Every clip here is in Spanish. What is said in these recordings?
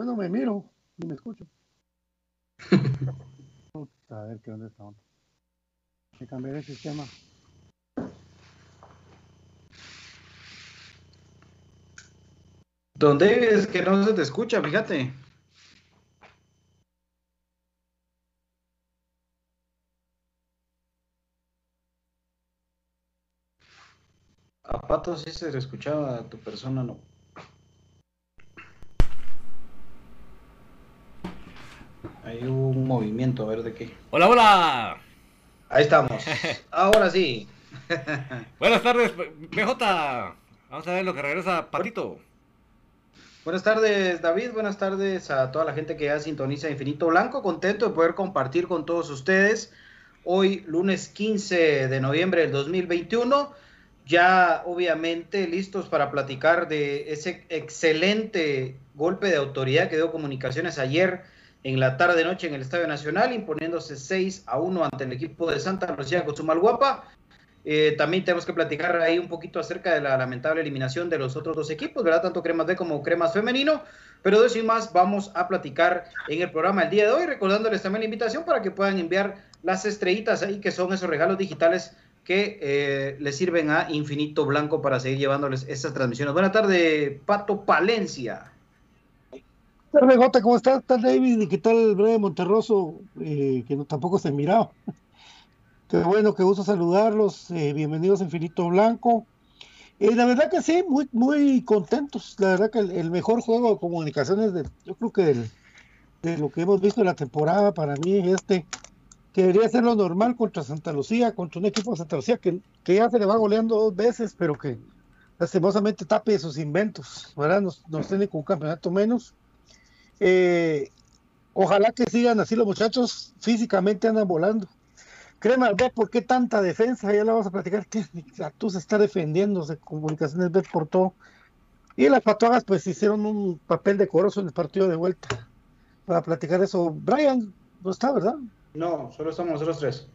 Bueno, me miro y me escucho. a ver qué onda está. Hay que cambiar el sistema. ¿Dónde es que no se te escucha? Fíjate. A Pato sí se le escuchaba, a tu persona no. Hay un movimiento, a ver de qué. Hola, hola. Ahí estamos. Ahora sí. Buenas tardes, BJ. Vamos a ver lo que regresa Patito. Buenas tardes, David. Buenas tardes a toda la gente que ya sintoniza Infinito Blanco. Contento de poder compartir con todos ustedes hoy, lunes 15 de noviembre del 2021. Ya obviamente listos para platicar de ese excelente golpe de autoridad que dio Comunicaciones ayer en la tarde-noche en el Estadio Nacional, imponiéndose 6 a 1 ante el equipo de Santa Lucía Cochumalguapa. Eh, también tenemos que platicar ahí un poquito acerca de la lamentable eliminación de los otros dos equipos, ¿verdad? Tanto Cremas B como Cremas Femenino. Pero de eso y más vamos a platicar en el programa el día de hoy, recordándoles también la invitación para que puedan enviar las estrellitas ahí, que son esos regalos digitales que eh, les sirven a Infinito Blanco para seguir llevándoles estas transmisiones. Buenas tardes, Pato Palencia. Jota, ¿cómo estás? ¿Tal David? ¿Y qué tal el breve Monterroso? Eh, que tampoco se mirado. Qué bueno, qué gusto saludarlos. Eh, bienvenidos a Infinito Blanco. Eh, la verdad que sí, muy, muy contentos. La verdad que el, mejor juego de comunicaciones, de, yo creo que de lo que hemos visto en la temporada, para mí este, que debería ser lo normal contra Santa Lucía, contra un equipo de Santa Lucía que, que ya se le va goleando dos veces, pero que lastimosamente tape sus inventos, ¿verdad? Nos, nos tiene con un campeonato menos. Eh, ojalá que sigan así los muchachos, físicamente andan volando. Crema, ve por qué tanta defensa, ya la vamos a platicar. Tú se está defendiéndose, comunicaciones ves por todo. Y las patuagas pues hicieron un papel decoroso en el partido de vuelta. Para platicar eso, Brian no está, ¿verdad? No, solo estamos nosotros tres.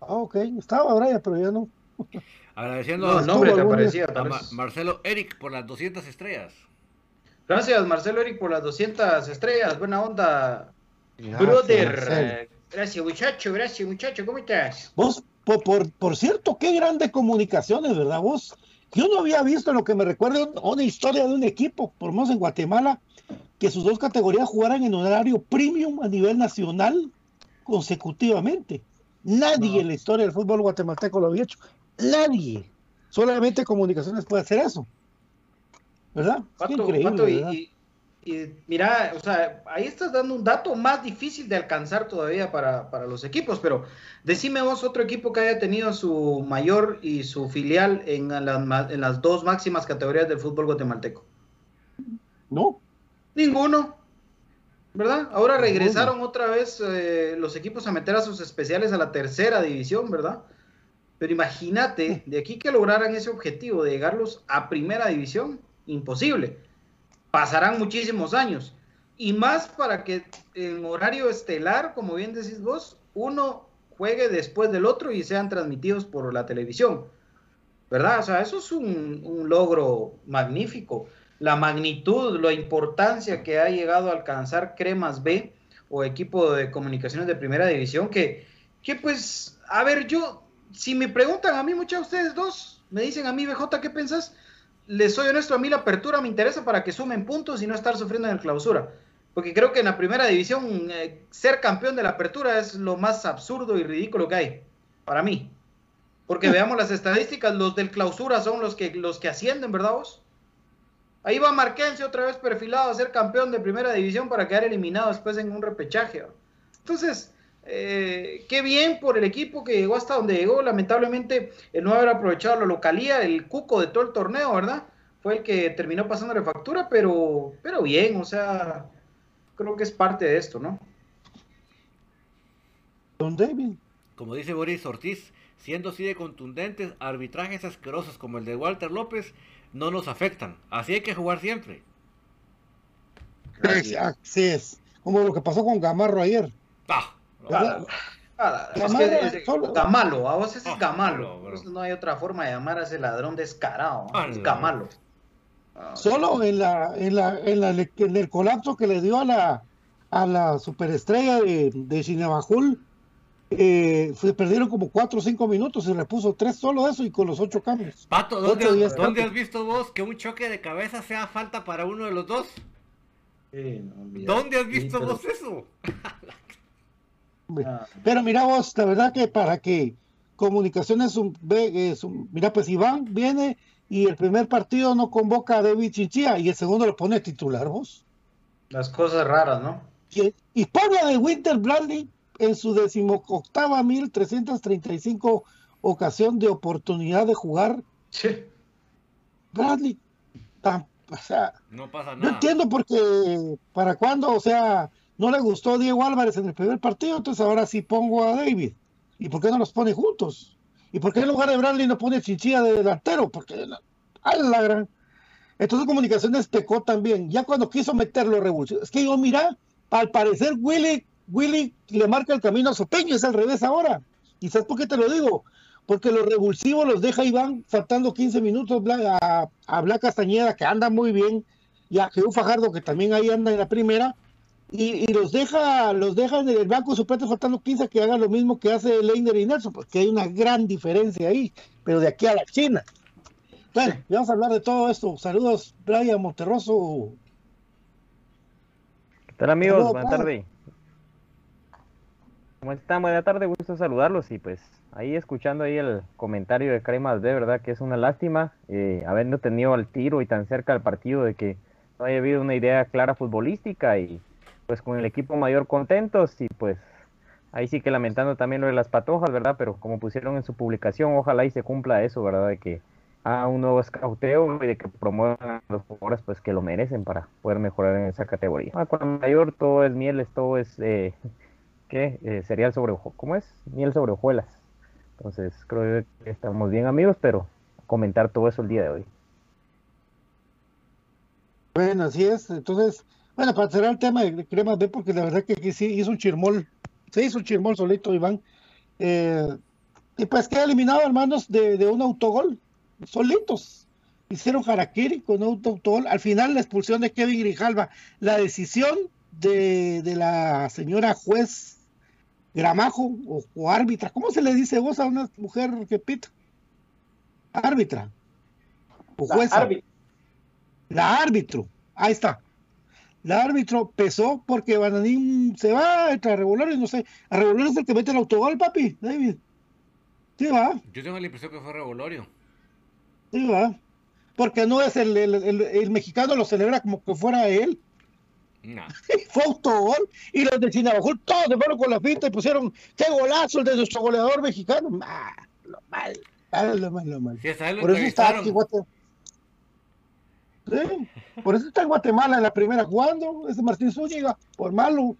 Ah, ok, estaba Brian, pero ya no. Agradeciendo no, a, nombre que aparecía, a Ma Marcelo Eric por las 200 estrellas. Gracias, Marcelo Eric, por las 200 estrellas. Buena onda, gracias, brother. Gracias, muchacho, gracias, muchacho. ¿Cómo estás? Vos, por, por, por, cierto, qué grandes comunicaciones, ¿verdad? Vos, yo no había visto lo que me recuerda una historia de un equipo, por menos en Guatemala, que sus dos categorías jugaran en horario premium a nivel nacional consecutivamente. Nadie no. en la historia del fútbol guatemalteco lo había hecho. Nadie. Solamente comunicaciones puede hacer eso. ¿Verdad? Pato, increíble, Pato, ¿verdad? Y, y, mira, o sea, ahí estás dando un dato más difícil de alcanzar todavía para, para, los equipos, pero decime vos otro equipo que haya tenido su mayor y su filial en, la, en las dos máximas categorías del fútbol guatemalteco. No. Ninguno. ¿Verdad? Ahora regresaron otra vez eh, los equipos a meter a sus especiales a la tercera división, ¿verdad? Pero imagínate, de aquí que lograran ese objetivo de llegarlos a primera división, imposible. Pasarán muchísimos años. Y más para que en horario estelar, como bien decís vos, uno juegue después del otro y sean transmitidos por la televisión. ¿Verdad? O sea, eso es un, logro magnífico. La magnitud, la importancia que ha llegado a alcanzar Cremas B o equipo de comunicaciones de primera división, que, que pues, a ver, yo, si me preguntan a mí, muchas de ustedes dos, me dicen a mí, BJ, ¿qué pensás? Les soy honesto, a mí la apertura me interesa para que sumen puntos y no estar sufriendo en el clausura. Porque creo que en la primera división eh, ser campeón de la apertura es lo más absurdo y ridículo que hay, para mí. Porque veamos las estadísticas, los del clausura son los que, los que ascienden, ¿verdad vos? Ahí va Marquense otra vez perfilado a ser campeón de primera división para quedar eliminado después en un repechaje. Entonces, eh, qué bien por el equipo que llegó hasta donde llegó. Lamentablemente, el no haber aprovechado la localía, el cuco de todo el torneo, ¿verdad? Fue el que terminó pasando la factura, pero, pero bien, o sea, creo que es parte de esto, ¿no? Don David. Como dice Boris Ortiz, siendo así de contundentes, arbitrajes asquerosos como el de Walter López no nos afectan. Así hay que jugar siempre. Así es. Como lo que pasó con Gamarro ayer. Ah, Claro. Ah, es que es, es, Gamalo, a vos es Gamalo. No, no hay otra forma de llamar a ese ladrón descarado. Ah, es Gamalo. Ah, Solo en la, en la, en la, en el colapso que le dio a la, a la superestrella de, de Cinebajul, eh, se perdieron como 4 o 5 minutos y repuso 3 solo eso y con los 8 cambios. Pato, ¿dónde, ¿dónde has visto vos que un choque de cabeza sea falta para uno de los dos? No, ¿Dónde has visto sí, pero... vos eso? Ah. Pero mira vos, la verdad que para que comunicaciones, un, es un, mira pues Iván viene y el primer partido no convoca a David Chinchilla y el segundo lo pone titular vos. Las cosas raras, ¿no? Y, y de Winter Bradley en su decimoctava 1335 ocasión de oportunidad de jugar. Sí. Bradley, tan- o sea, No pasa no nada. entiendo porque para cuándo, o sea, no le gustó a Diego Álvarez en el primer partido, entonces ahora sí pongo a David. ¿Y por qué no los pone juntos? ¿Y por qué en lugar de Bradley no pone Chinchilla de delantero? Porque a la gran. Entonces Comunicaciones pecó también. Ya cuando quiso meterlo revolución. Es que yo, mira, al parecer Willy, Willy le marca el camino a Sopeño, es al revés ahora. ¿Y sabes por qué te lo digo? Porque los revulsivos los deja Iván faltando 15 minutos a, a Castañeda, que anda muy bien, y a Jesús Fajardo, que también ahí anda en la primera, y, y los deja los deja en el banco suplente faltando 15 que haga lo mismo que hace Leiner y Nelson, porque hay una gran diferencia ahí, pero de aquí a la China. Bueno, ya vamos a hablar de todo esto. Saludos, Brian Monterroso. ¿Qué tal amigos? Saludos, Buenas tardes. ¿Cómo están? Buena tarde, gusto saludarlos y pues ahí escuchando ahí el comentario de Cremas de verdad que es una lástima eh, habiendo tenido al tiro y tan cerca al partido de que no haya habido una idea clara futbolística y pues con el equipo mayor contentos y pues ahí sí que lamentando también lo de las patojas, ¿verdad? Pero como pusieron en su publicación, ojalá y se cumpla eso, ¿verdad? De que haga un nuevo escauteo y de que promuevan a los jugadores pues que lo merecen para poder mejorar en esa categoría. Ah, con el mayor todo es mieles, todo es eh, ¿qué? Eh, cereal sobre ¿cómo es? Miel sobre hojuelas. Entonces creo que estamos bien amigos, pero comentar todo eso el día de hoy. Bueno, así es. Entonces, bueno, para cerrar el tema de Cremas B, porque la verdad que, que sí hizo un chirmol, se hizo un chirmol solito, Iván. Eh, y pues queda eliminado, hermanos, de, de un autogol, solitos. Hicieron harakiri con un autogol. Al final, la expulsión de Kevin Grijalva, la decisión de, de la señora juez Gramajo o, o árbitra. ¿Cómo se le dice vos a una mujer que pita? Árbitra. O La jueza. La árbitro, ahí está. La árbitro pesó porque Bananín se va, a Revolores, no sé. A Revolores es el que mete el autogol, papi, David. Sí va, Yo tengo la impresión que fue Revolorio. sí va. Porque no es el, el, el- el mexicano lo celebra como que fuera él. No. Fue autogol. Y los de Chinabajul todos se fueron con la pinta y pusieron, qué golazo el de nuestro goleador mexicano. Ah, lo mal, lo mal, lo mal. Lo Por eso está aquí Sí, por eso está en Guatemala en la primera jugando, ese Martín Zúñiga, por malo.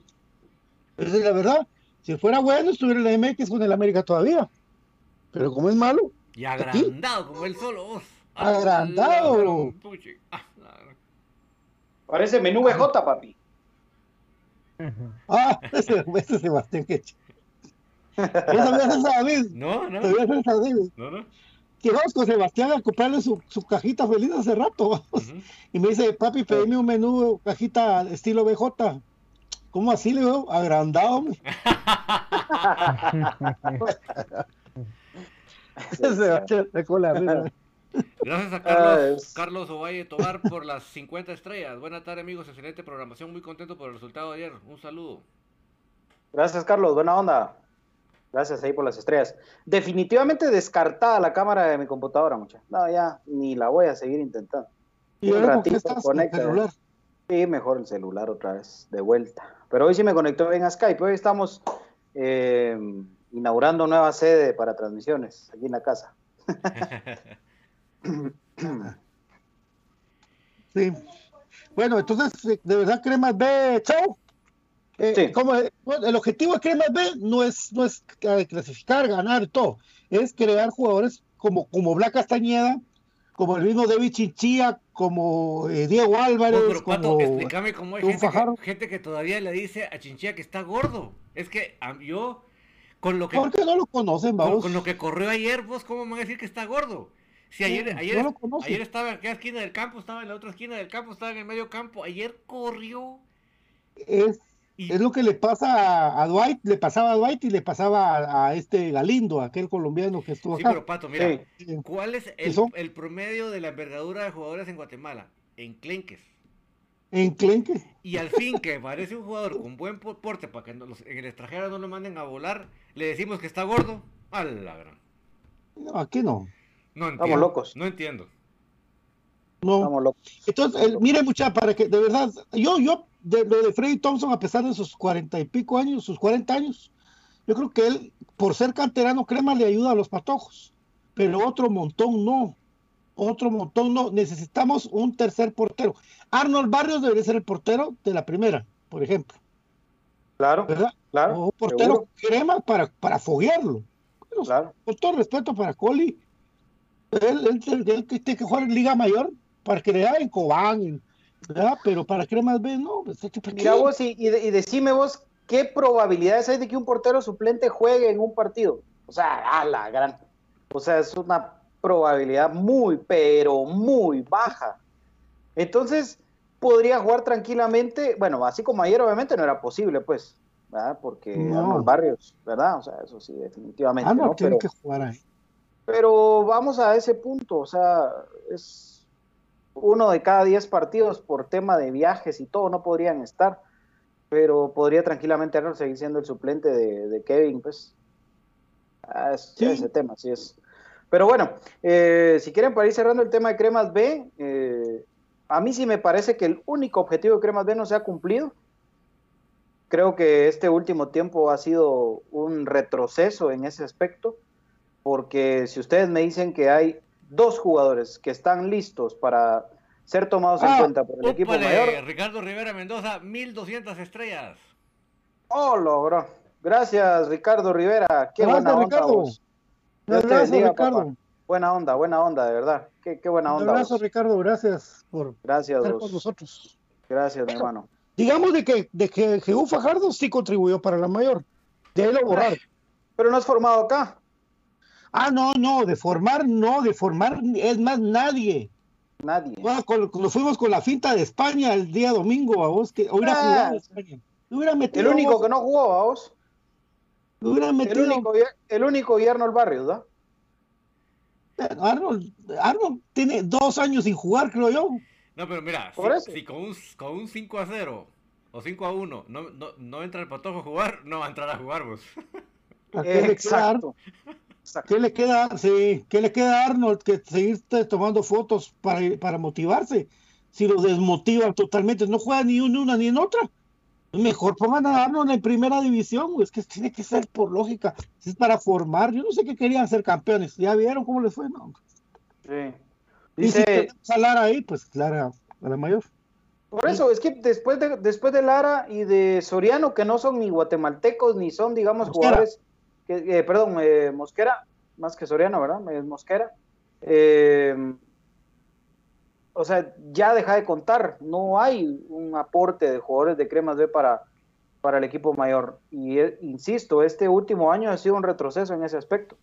Esa es la verdad. Si fuera bueno, estuviera en la MX con el América todavía. Pero como es malo, Y aquí. agrandado como él solo. vos. Agrandado. Ah. Ah, Parece menú BJ, papi. ah, ese, ese Sebastián Queche. ¿No sabías esa, David? No, no. ¿Sabías esa, David? No, no. Que vamos con Sebastián a comprarle su, su cajita feliz hace rato. vamos. Y me dice, papi, pedime un menú cajita estilo BJ. ¿Cómo así, le digo? Agrandado, hombre. Sebastián sacó la risa. Gracias a Ah, Carlos, es- Carlos Ovalle Tobar por las 50 estrellas. Buenas tardes, amigos. Excelente programación. Muy contento por el resultado de ayer. Un saludo. Gracias, Carlos. Buena onda. Gracias ahí por las estrellas. Definitivamente descartada la cámara de mi computadora, mucha. No, ya ni la voy a seguir intentando. ¿Y Un ratito estás? ¿Con el conecta. celular? Sí, mejor el celular otra vez, de vuelta. Pero hoy sí me conectó bien a Skype. Hoy estamos eh, inaugurando nueva sede para transmisiones aquí en la casa. Sí. Bueno, entonces, de verdad, Cremas B, chao. Eh, Sí. como, bueno, el objetivo de Cremas B no es, no es eh, clasificar, ganar, todo. Es crear jugadores como, como Black Castañeda, como el mismo David Chinchilla, como eh, Diego Álvarez, pero Pato, como... explícame cómo hay gente que, gente que todavía le dice a Chinchilla que está gordo. Es que a- yo, con lo que, ¿Por qué no lo conocen, con, vamos? con lo que corrió ayer, vos, ¿cómo me van a decir que está gordo? Si ayer, Sí, ayer, no lo ayer estaba en aquella esquina del campo, estaba en la otra esquina del campo, estaba en el medio campo. Ayer corrió. Es, Y- es lo que le pasa a, a Dwight, le pasaba a Dwight y le pasaba a, a este Galindo, aquel colombiano que estuvo Sí, acá. pero Pato, mira, Sí. Sí. ¿cuál es el, Eso. el promedio de la envergadura de jugadores en Guatemala? Enclenques. En Clenque. Y al fin que parece un jugador con buen po- porte para que no los- en el extranjero no lo manden a volar, le decimos que está gordo. A la gran. No, aquí no. No Estamos locos. No entiendo. No. Entonces, el, mire, mucha, para que de verdad, yo, yo, de lo de Freddy Thompson, a pesar de sus cuarenta y pico años, sus cuarenta años, yo creo que él, por ser canterano crema, le ayuda a los patojos, pero otro montón no. Otro montón no. Necesitamos un tercer portero. Arnold Barrios debería ser el portero de la primera, por ejemplo. Claro, ¿verdad? claro. O un portero crema para, para foguearlo. Claro. Con todo respeto para Coli, él, él, él- él tiene que jugar en Liga Mayor para crear en Cobán, ¿verdad? pero para B no. pues, ¿para Mira qué? vos y, y, de- y decime vos qué probabilidades hay de que un portero suplente juegue en un partido. O sea, a la gran. O sea, es una probabilidad muy, pero muy baja. Entonces, podría jugar tranquilamente. Bueno, así como ayer, obviamente no era posible, pues, ¿verdad? Porque No. Arnold Barrios, ¿verdad? O sea, eso sí, definitivamente. Ah, no, ¿no? tiene Pero- que jugar ahí. pero vamos a ese punto, o sea, es uno de cada diez partidos por tema de viajes y todo, no podrían estar, pero podría tranquilamente Arnold seguir siendo el suplente de, de Kevin, pues. Ah, es- Sí. Ese tema, sí es. Pero bueno, eh, si quieren para ir cerrando el tema de Cremas B, eh, a mí sí me parece que el único objetivo de Cremas B no se ha cumplido. Creo que este último tiempo ha sido un retroceso en ese aspecto porque si ustedes me dicen que hay dos jugadores que están listos para ser tomados en Ah, cuenta por el equipo Úpale, mayor, Ricardo Rivera Mendoza, 1200 estrellas. oh, logró. Gracias, Ricardo Rivera. Qué Gracias, buena onda. Ricardo. vos. Un Dios te abrazo, bendiga, Ricardo. papá. Buena onda, buena onda, de verdad. Qué, qué buena Un onda. abrazo, vos. Ricardo. Gracias por Gracias, estar vos. con nosotros. Gracias, mi hermano. Digamos de que, de que Fajardo sí contribuyó para la mayor. De ahí lo borraron. Pero no has formado acá. Ah, no, no, de formar no, de formar es más nadie. Nadie. Bueno, con- nos fuimos con la finta de España el día domingo, a vos que hubiera Ah. jugado España. Le hubiera metido El único vos, que no jugó, vos. le hubiera El metido único, y- el único y Arnold Barrios, ¿no? Arnold, Arnold tiene dos años sin jugar, creo yo. No, pero mira, Por si, con, un, con un 5 a 0 o 5 a 1 no, no, no entra el patojo a jugar, no va a entrar a jugar vos. ¿A Exacto. Exacto. ¿Qué le queda? Sí, ¿qué le queda a Arnold que seguir tomando fotos para, para motivarse? Si lo desmotivan totalmente, no juega ni en una ni en otra. Mejor pongan a Arnold en primera división, es que tiene que ser por lógica, es para formar. Yo no sé qué querían ser campeones, ya vieron cómo les fue, no. Sí. Y si a Lara ahí, pues Lara a la mayor. Por eso, es que después de, después de Lara y de Soriano, que no son ni guatemaltecos, ni son, digamos, jugadores, eh, perdón, eh, Mosquera, más que Soriano, ¿verdad? Es Mosquera. Eh, o sea, ya deja de contar, no hay un aporte de jugadores de Cremas B para, para el equipo mayor. Y eh, insisto, este último año ha sido un retroceso en ese aspecto,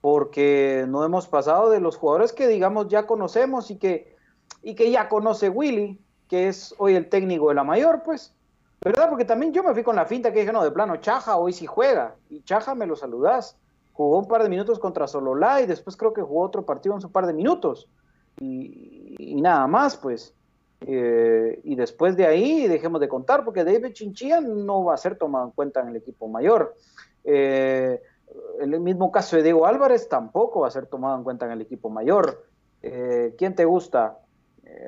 porque no hemos pasado de los jugadores que, digamos, ya conocemos y que, y que ya conoce Willy, que es hoy el técnico de la mayor, pues. ¿Verdad? Porque también yo me fui con la finta que dije, no, de plano, Chaja hoy sí juega. Y Chaja me lo saludás. Jugó un par de minutos contra Sololá y después creo que jugó otro partido en su par de minutos. Y, nada más, pues. Eh, y después de ahí dejemos de contar, porque David Chinchilla no va a ser tomado en cuenta en el equipo mayor. Eh, el mismo caso de Diego Álvarez tampoco va a ser tomado en cuenta en el equipo mayor. Eh, ¿Quién te gusta?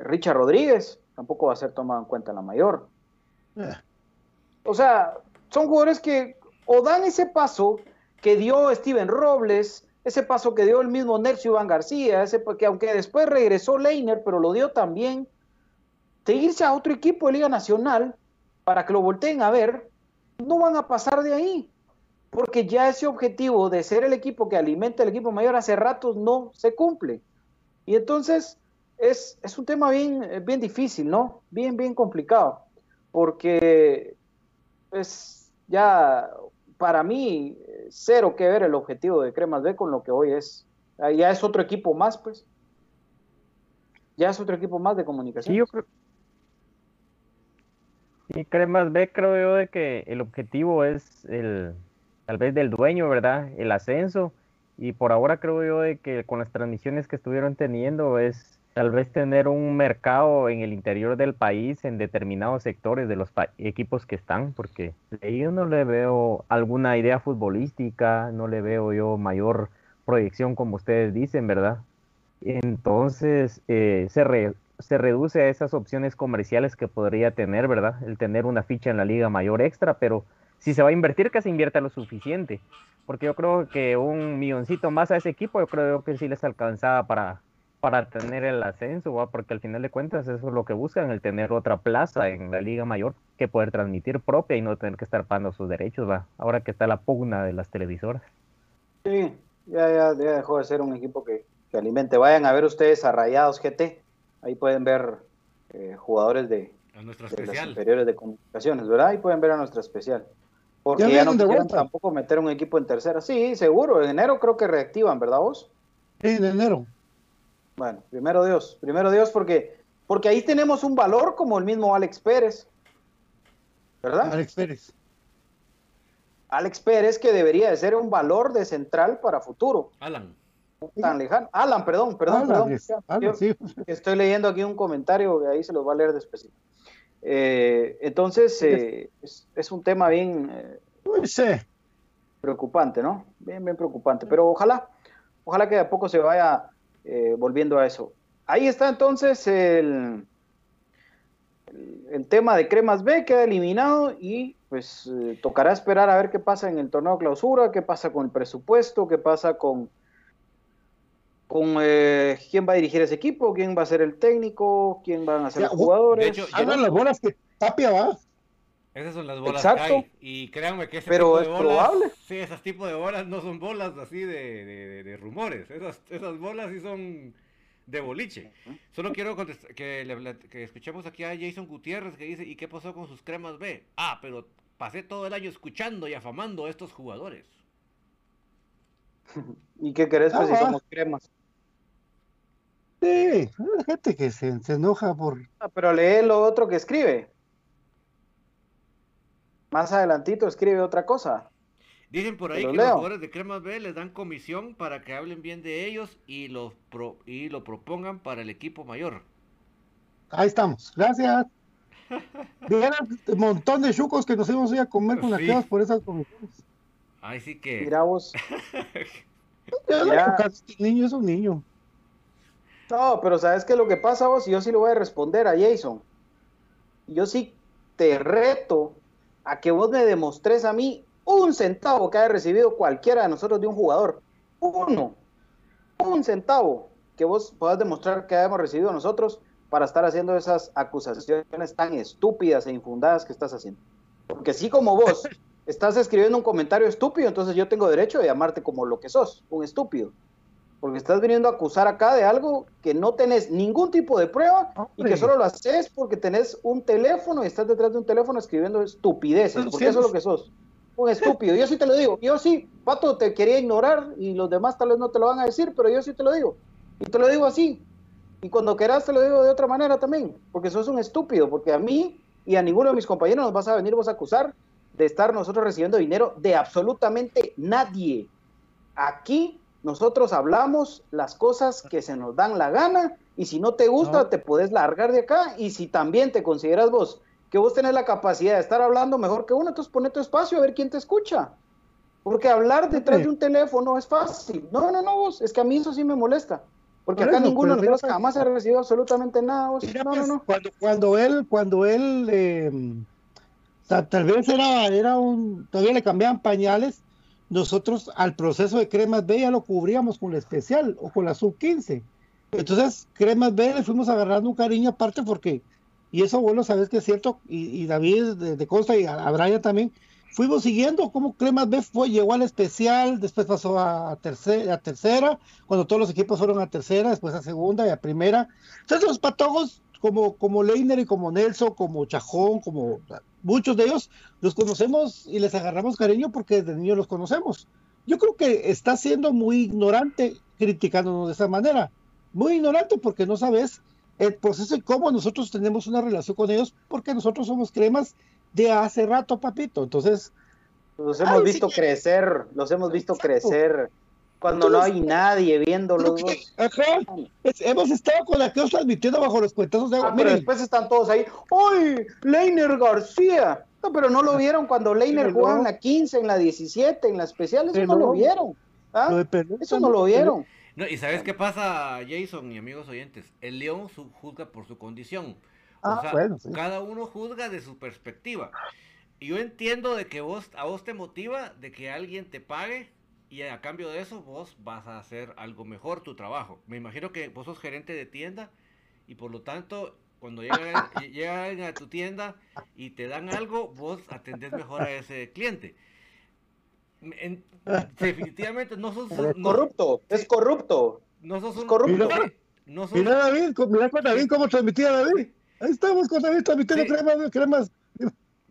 Richard Rodríguez tampoco va a ser tomado en cuenta en la mayor. O sea, son jugadores que o dan ese paso que dio Steven Robles, ese paso que dio el mismo Nercio Iván García, ese que aunque después regresó Leiner, pero lo dio también, de irse a otro equipo de Liga Nacional para que lo volteen a ver, no van a pasar de ahí, porque ya ese objetivo de ser el equipo que alimenta el equipo mayor hace ratos no se cumple. Y entonces es, es un tema bien, eh, bien difícil, ¿no? Bien, bien complicado, porque es ya para mí eh, cero que ver el objetivo de Cremas B con lo que hoy es. Ah, Ya es otro equipo más, pues. Ya es otro equipo más de comunicación. Sí, yo creo. Sí, Cremas B creo yo de que el objetivo es el, tal vez del dueño, ¿verdad? El ascenso. Y por ahora creo yo de que con las transmisiones que estuvieron teniendo es tal vez tener un mercado en el interior del país en determinados sectores de los equipos que están, porque yo no le veo alguna idea futbolística, no le veo yo mayor proyección como ustedes dicen, ¿verdad? Entonces eh, se, se reduce a esas opciones comerciales que podría tener, ¿verdad? El tener una ficha en la liga mayor extra, pero si se va a invertir, que se invierta lo suficiente. Porque yo creo que un milloncito más a ese equipo, yo creo que sí les alcanzaba para, para tener el ascenso, ¿va? porque al final de cuentas eso es lo que buscan, el tener otra plaza en la liga mayor que poder transmitir propia y no tener que estar pagando sus derechos, ¿va? ahora que está la pugna de las televisoras. Sí, ya, ya, ya dejó de ser un equipo que, que alimente. Vayan a ver ustedes a Rayados GT. Ahí pueden ver eh, jugadores de, las inferiores de comunicaciones, ¿verdad? Ahí pueden ver a nuestra especial. Porque Ya ya, no vienen de quisieron vuelta. tampoco meter un equipo en tercera. Sí, seguro. En enero creo que reactivan, ¿verdad vos? En enero. Bueno, primero Dios. Primero Dios porque, porque ahí tenemos un valor como el mismo Alex Pérez. ¿Verdad? Alex Pérez. Alex Pérez que debería de ser un valor de central para futuro. Alan. Tan lejano. Alan, perdón, perdón, Alan, perdón. es- Alan, sí. Estoy leyendo aquí un comentario, ahí se los va a leer después. Eh, entonces, eh, es, es un tema bien eh, Uy, sí. preocupante, ¿no? Bien, bien preocupante. Pero ojalá, ojalá que de a poco se vaya eh, volviendo a eso. Ahí está entonces el, el, el tema de Cremas B, queda eliminado y pues eh, tocará esperar a ver qué pasa en el torneo clausura, qué pasa con el presupuesto, qué pasa con, con eh, quién va a dirigir ese equipo, quién va a ser el técnico, quién van a ser Ya, los jugadores. de hecho, las bolas que Tapia va. Esas son las bolas Exacto. que hay. Y créanme que ese Pero tipo es de bolas, probable. Sí, esos tipos de bolas no son bolas así de, de- de- de rumores. Esas, esas bolas sí son de boliche. Solo quiero contestar- que, le que escuchemos aquí a Jason Gutiérrez que dice, ¿y qué pasó con sus cremas B? Ah, pero pasé todo el año escuchando y afamando a estos jugadores. ¿Y qué querés pues si Ah, somos cremas? Sí, hay gente que se, se enoja por. Ah, pero lee lo otro que escribe. Más adelantito escribe otra cosa. Dicen por ahí lo que los jugadores de Cremas B les dan comisión para que hablen bien de ellos y, los pro- y lo propongan para el equipo mayor. Ahí estamos. Gracias. Vieran un montón de chucos que nos íbamos a ir a comer con las por esas comisiones. Ahí sí que... Mira vos. Mira. El niño es un niño. No, pero ¿sabes qué es lo que pasa vos? Y yo sí le voy a responder a Jason. Yo sí te reto a que vos me demostres a mí un centavo que haya recibido cualquiera de nosotros de un jugador. Uno. Un centavo que vos puedas demostrar que hayamos recibido nosotros para estar haciendo esas acusaciones tan estúpidas e infundadas que estás haciendo. Porque así como vos estás escribiendo un comentario estúpido, entonces yo tengo derecho de llamarte como lo que sos, un estúpido. Porque estás viniendo a acusar acá de algo que no tenés ningún tipo de prueba y Hombre. que solo lo haces porque tenés un teléfono y estás detrás de un teléfono escribiendo estupideces. Porque eso es lo que sos. Un estúpido. Yo sí te lo digo. Yo sí, Pato, te quería ignorar y los demás tal vez no te lo van a decir, pero yo sí te lo digo. Y te lo digo así. Y cuando quieras te lo digo de otra manera también. Porque sos un estúpido. Porque a mí y a ninguno de mis compañeros nos vas a venir vos a acusar de estar nosotros recibiendo dinero de absolutamente nadie. Aquí nosotros hablamos las cosas que se nos dan la gana y si no te gusta No. te puedes largar de acá y si también te consideras vos que vos tenés la capacidad de estar hablando mejor que uno, entonces pone tu espacio a ver quién te escucha. Porque hablar detrás Sí. de un teléfono es fácil. No, no, no, vos, es que a mí eso sí me molesta. Porque Por acá eso, ninguno de nosotros jamás ha recibido absolutamente nada. vos. Mira, No, no, pues, no. Cuando, cuando él, cuando él, eh, ta- tal vez era, era un, todavía le cambiaban pañales, nosotros al proceso de Cremas B ya lo cubríamos con la especial o con la sub 15. Entonces, Cremas B le fuimos agarrando un cariño aparte porque, y eso lo sabes que es cierto, y, David de, de Costa y a, a Brian también, fuimos siguiendo cómo Cremas B fue, llegó al especial, después pasó a, tercera, a tercera, cuando todos los equipos fueron a tercera, después a segunda y a primera. Entonces los patojos, como, como Leiner y como Nelson, como Chajón, como muchos de ellos, los conocemos y les agarramos cariño porque desde niños los conocemos. Yo creo que está siendo muy ignorante criticándonos de esa manera. Muy ignorante porque no sabes el proceso y cómo nosotros tenemos una relación con ellos porque nosotros somos cremas de hace rato, papito. Entonces, Los hemos Ay, visto sí. crecer, los hemos visto Exacto. crecer. Cuando no hay nadie vos. ajá, es- hemos estado con aquellos transmitiendo bajo los cuentazos de agua. Ah, pero después están todos ahí. ¡Uy! Leiner García. No, pero no lo vieron cuando Leiner Sí, jugaba no. en la 15, en la 17, en la especial. Eso Sí, no, lo vieron. ¿ah? lo de Pelé Eso no lo vieron. No, y ¿sabes qué pasa, Jason y amigos oyentes? El león juzga por su condición. Ah, o sea, bueno, sí. cada uno juzga de su perspectiva. Y yo entiendo de que vos, a vos te motiva de que alguien te pague y a cambio de eso vos vas a hacer algo mejor tu trabajo. Me imagino que vos sos gerente de tienda y por lo tanto cuando llega, llega alguien a tu tienda y te dan algo, vos atendés mejor a ese cliente. En- definitivamente no sos, Es no- corrupto, es corrupto. no sos un corrupto. sí, no sos- Mira David, mira David cómo transmitía David. Ahí estamos con David transmitiendo Sí. cremas, cremas.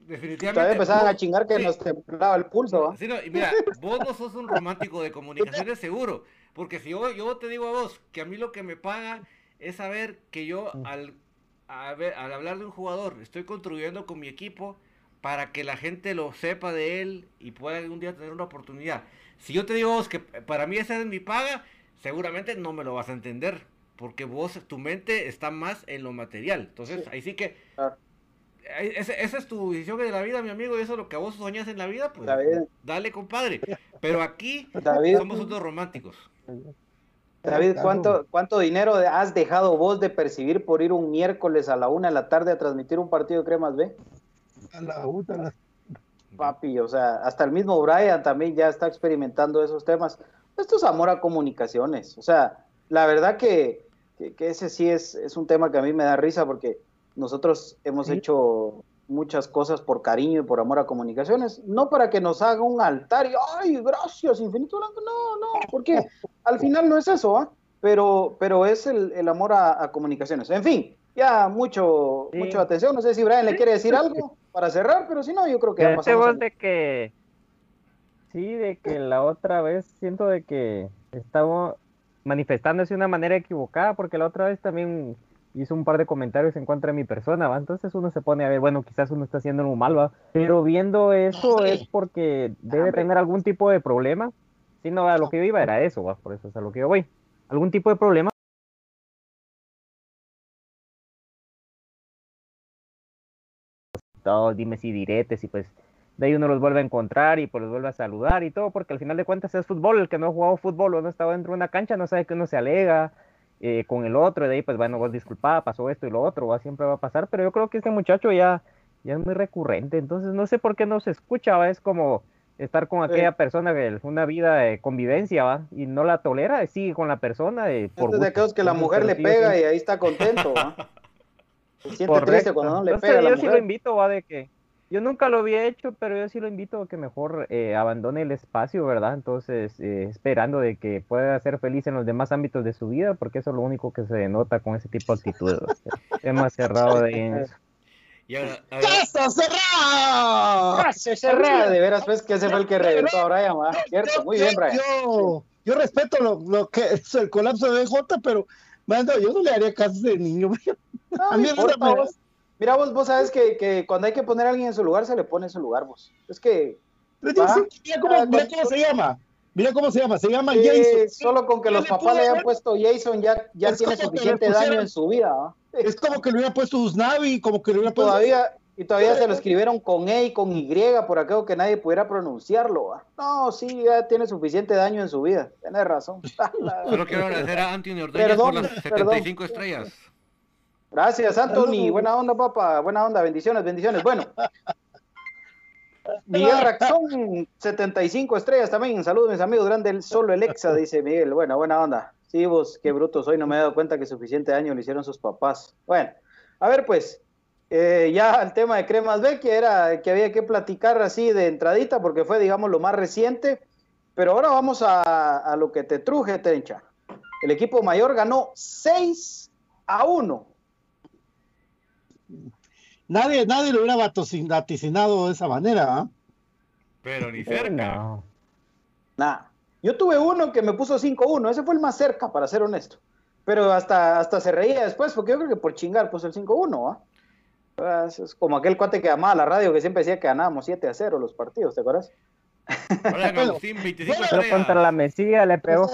Definitivamente Todavía empezaban a chingar que sí. nos temblaba el pulso, ¿va? Sí, no, y mira, vos no sos un romántico de comunicaciones seguro, porque si yo, yo te digo a vos que a mí lo que me paga es saber que yo al, a ver, al hablar de un jugador estoy contribuyendo con mi equipo para que la gente lo sepa de él y pueda algún día tener una oportunidad. Si yo te digo a vos que para mí esa es mi paga, seguramente no me lo vas a entender, porque vos, tu mente está más en lo material. Entonces, ahí sí que... Claro. Esa es tu visión de la vida, mi amigo, y eso es lo que a vos soñas en la vida, pues David. dale, compadre. Pero aquí David. somos otros románticos. David. ¿cuánto, ¿cuánto dinero has dejado vos de percibir por ir un miércoles a la una de la tarde a transmitir un partido de Cremas B? A la una, a la- Papi, o sea, hasta el mismo Brian también ya está experimentando esos temas. Esto es amor a comunicaciones. O sea, la verdad que, que, que ese sí es, es un tema que a mí me da risa porque nosotros hemos Sí. hecho muchas cosas por cariño y por amor a comunicaciones, no para que nos haga un altar y, ay, gracias, Infinito no, no, porque al final no es eso, ¿ah? Pero, pero es el, el amor a, a comunicaciones. En fin, ya mucho, Sí. mucho atención. No sé si Brian le quiere decir algo para cerrar, pero si no, yo creo que ya Fíjate pasamos. vos a- de que sí, de que la otra vez siento de que estaba manifestándose de una manera equivocada, porque la otra vez también hizo un par de comentarios en contra de mi persona, ¿va? Entonces uno se pone a ver, bueno, quizás uno está haciendo algo mal, ¿va? Pero viendo eso es porque debe tener algún tipo de problema. Si no, a lo que yo iba era eso, ¿va? Por eso es a lo que yo voy. Algún tipo de problema. Todo, dime si diretes y pues de ahí uno los vuelve a encontrar y pues los vuelve a saludar y todo, porque al final de cuentas es fútbol, el que no ha jugado fútbol o no ha estado dentro de una cancha no sabe que uno se alega eh, con el otro, y de ahí pues bueno, vos disculpa, pasó esto y lo otro, ¿va? siempre va a pasar, pero yo creo que este muchacho ya, ya es muy recurrente, entonces no sé por qué no se escucha, ¿va? es como estar con aquella persona que una vida de convivencia, ¿va? y no la tolera, sigue con la persona eh, por Este es de aquellos que la mujer le pega sí- y ahí está contento. ¿va? Se siente Correcto. triste cuando no le Entonces, pega la yo sí lo invito, va, de que yo nunca lo había hecho, pero yo sí lo invito a que mejor eh, abandone el espacio, ¿verdad? Entonces, eh, esperando de que pueda ser feliz en los demás ámbitos de su vida, porque eso es lo único que se denota con ese tipo de actitudes. Es más cerrado de eso. Y ahora, ahora-. De veras, pues, que ese fue el que reventó a Brian. Cierto, muy bien, Brian. Yo, yo respeto lo, lo que es el colapso de BJ, pero mando, yo no le haría caso de niño. No, A mí vos. Mira, vos, vos sabes que, que cuando hay que poner a alguien en su lugar, se le pone en su lugar, vos. Es que Pero yo sí, mira, cómo, mira cómo se llama. Mira cómo se llama. Se llama eh, Jason. solo con que ¿Qué los le papás le hayan puesto Jason, ya, ya Es tiene suficiente daño en su vida. Es como que le hubiera puesto Usnavi, como que le hubiera puesto. Todavía, y todavía se lo escribieron con E y con Y por aquello que nadie pudiera pronunciarlo, ¿va? No, sí, ya tiene suficiente daño en su vida. Tienes razón. solo quiero agradecer a Anthony Ordóñez Perdón, por las perdón. 75 estrellas. Gracias, Anthony. Buena onda, papá. Buena onda. Bendiciones, bendiciones. Bueno. Miguel Raxón, 75 estrellas también. Saludos, mis amigos. Grande el solo el exa, dice Miguel. Bueno, buena onda. Sí, vos, qué bruto soy. No me he dado cuenta que suficiente daño le hicieron sus papás. Bueno, a ver, pues. eh, ya el tema de Cremas B, que era que había que platicar así de entradita, porque fue, digamos, lo más reciente. Pero ahora vamos a, a lo que te truje, Tencha. El equipo mayor ganó 6 a 1. Nadie, nadie lo hubiera vaticinado de esa manera. ¿ah? Pero ni cerca. No. Nada. Yo tuve uno que me puso 5-1, ese fue el más cerca, para ser honesto. Pero hasta, hasta se reía después, porque yo creo que por chingar puso el 5-1, ¿ah? Eso Es como aquel cuate que llamaba a la radio que siempre decía que ganábamos 7 a 0 los partidos, ¿te acuerdas? Brian Bueno, Agustín, 25 bueno, Pero contra la Mesía le pegó.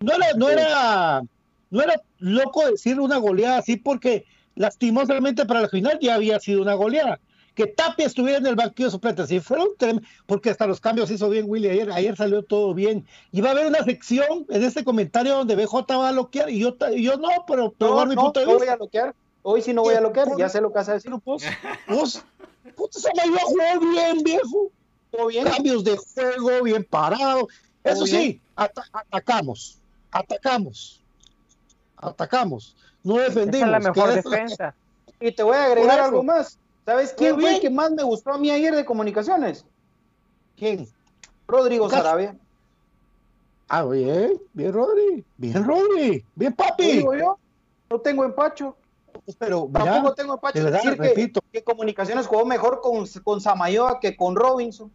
No era, no era, no era loco decir una goleada así porque lastimosamente para la final ya había sido una goleada. que Tapia estuviera en el banquillo de suplentes. Sí, fueron porque hasta los cambios hizo bien Willy ayer, ayer salió todo bien. Y va a haber una sección en este comentario donde BJ va a bloquear y yo, yo no, pero voy a No, mi no, punto de no voy vista. a bloquear. Hoy sí no voy a bloquear, ya sé lo que vas a decir. Pero pues, pues, puta, se me iba a jugar bien, viejo. ¿Todo bien? Cambios de juego, bien parado. Eso Todo sí, bien. ata- atacamos, atacamos, atacamos. No Esa defendimos. es la mejor la- defensa. Y te voy a agregar algo más. ¿Sabes quién fue el que más me gustó a mí ayer de comunicaciones? ¿Quién? Rodrigo Sarabia. Ah, bien, bien, Rodri, bien, Rodri, bien, papi. digo yo. No tengo empacho. Pero, mira, Tampoco tengo empacho de en verdad, decir que, repito. que Comunicaciones jugó mejor con, con Samayoa que con Robinson.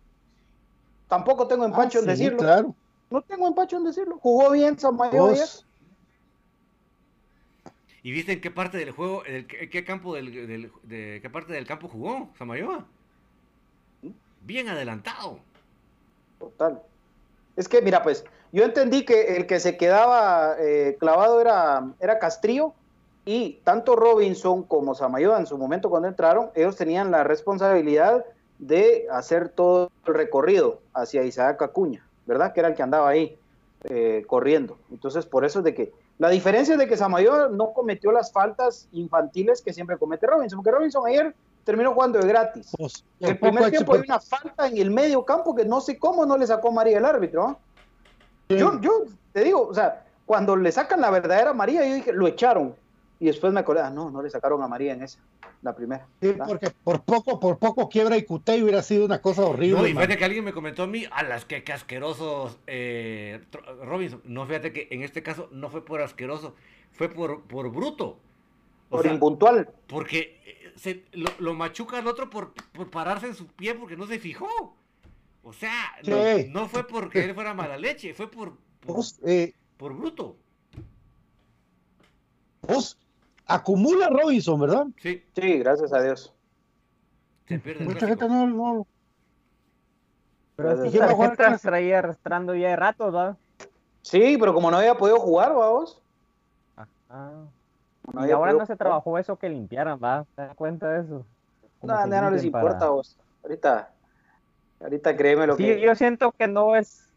Tampoco tengo empacho Ah, en sí, decirlo. claro. No tengo empacho en decirlo. Jugó bien Samayoa ayer. Vos, ¿Y viste en qué parte del juego, en qué, campo del, del- de qué parte del campo jugó Samayoa? Bien adelantado. Total. Es que, mira, pues, yo entendí que el que se quedaba eh, clavado era, era Castrillo y tanto Robinson como Samayoa en su momento cuando entraron, ellos tenían la responsabilidad de hacer todo el recorrido hacia Isaac Acuña, ¿verdad? Que era el que andaba ahí eh, corriendo. Entonces, por eso es de que la diferencia es de que Samayoa no cometió las faltas infantiles que siempre comete Robinson, porque Robinson ayer terminó jugando de gratis. vos, El primer tiempo hay una falta en el medio campo que no sé cómo no le sacó María el árbitro. ¿ah? Yo, yo te digo, o sea, cuando le sacan la verdadera María, yo dije, lo echaron. Y después me acordé, ah, no, no le sacaron a María en esa, la primera. Sí, ¿verdad? porque por poco, por poco quiebra y Cutey hubiera sido una cosa horrible. No, y man. fíjate que alguien me comentó a mí, a las que, que asquerosos eh, Robinson. No, fíjate que en este caso no fue por asqueroso, fue por, por bruto. O Por sea, impuntual. porque eh, se, lo, lo machuca al otro por, por pararse en su pie porque no se fijó. O sea, no, Sí. no fue porque él fuera mala leche, fue por, por, Vos, eh, por bruto. vos acumula Robinson, ¿verdad? Sí, Sí, gracias a Dios. se pierde Mucha gente no, no. Pero Gracias. estas ¿Quién va a jugar el tarjetas traía arrastrando ya de ratos, ¿va? Sí, pero como no había podido jugar, vamos. Ah. No y ahora podido no se jugar. trabajó eso que limpiaran, ¿va? ¿Te das cuenta de eso? Como No, que ya no les limpien importa, para- vos. Ahorita, ahorita créeme lo Sí, que. yo siento que no es,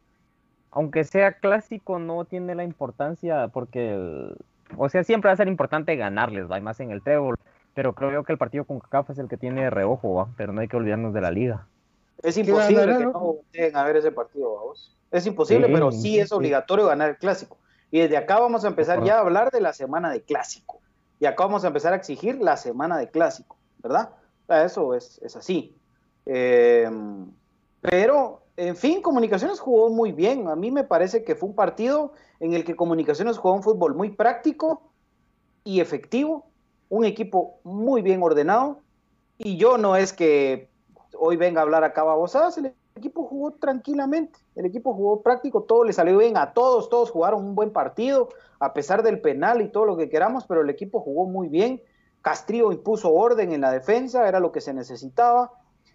aunque sea clásico, no tiene la importancia porque, el- o sea, siempre va a ser importante ganarles, va, y más en el trébol. Pero creo yo que el partido con CACAF es el que tiene de reojo, va, pero no hay que olvidarnos de la liga. Es imposible que no? volteen a ver ese partido, vamos. Es imposible, Sí, pero sí es sí. obligatorio ganar el clásico. Y desde acá vamos a empezar ya a hablar de la semana de clásico. Y acá vamos a empezar a exigir la semana de clásico, ¿verdad? O sea, Eso es, es así. Eh, pero, en fin, Comunicaciones jugó muy bien. A mí me parece que fue un partido en el que Comunicaciones jugó un fútbol muy práctico y efectivo. Un equipo muy bien ordenado. Y yo no es que hoy venga a hablar acá babosadas, el equipo jugó tranquilamente, el equipo jugó práctico, todo le salió bien a todos, todos jugaron un buen partido, a pesar del penal y todo lo que queramos, pero el equipo jugó muy bien. Castrillo impuso orden en la defensa, era lo que se necesitaba.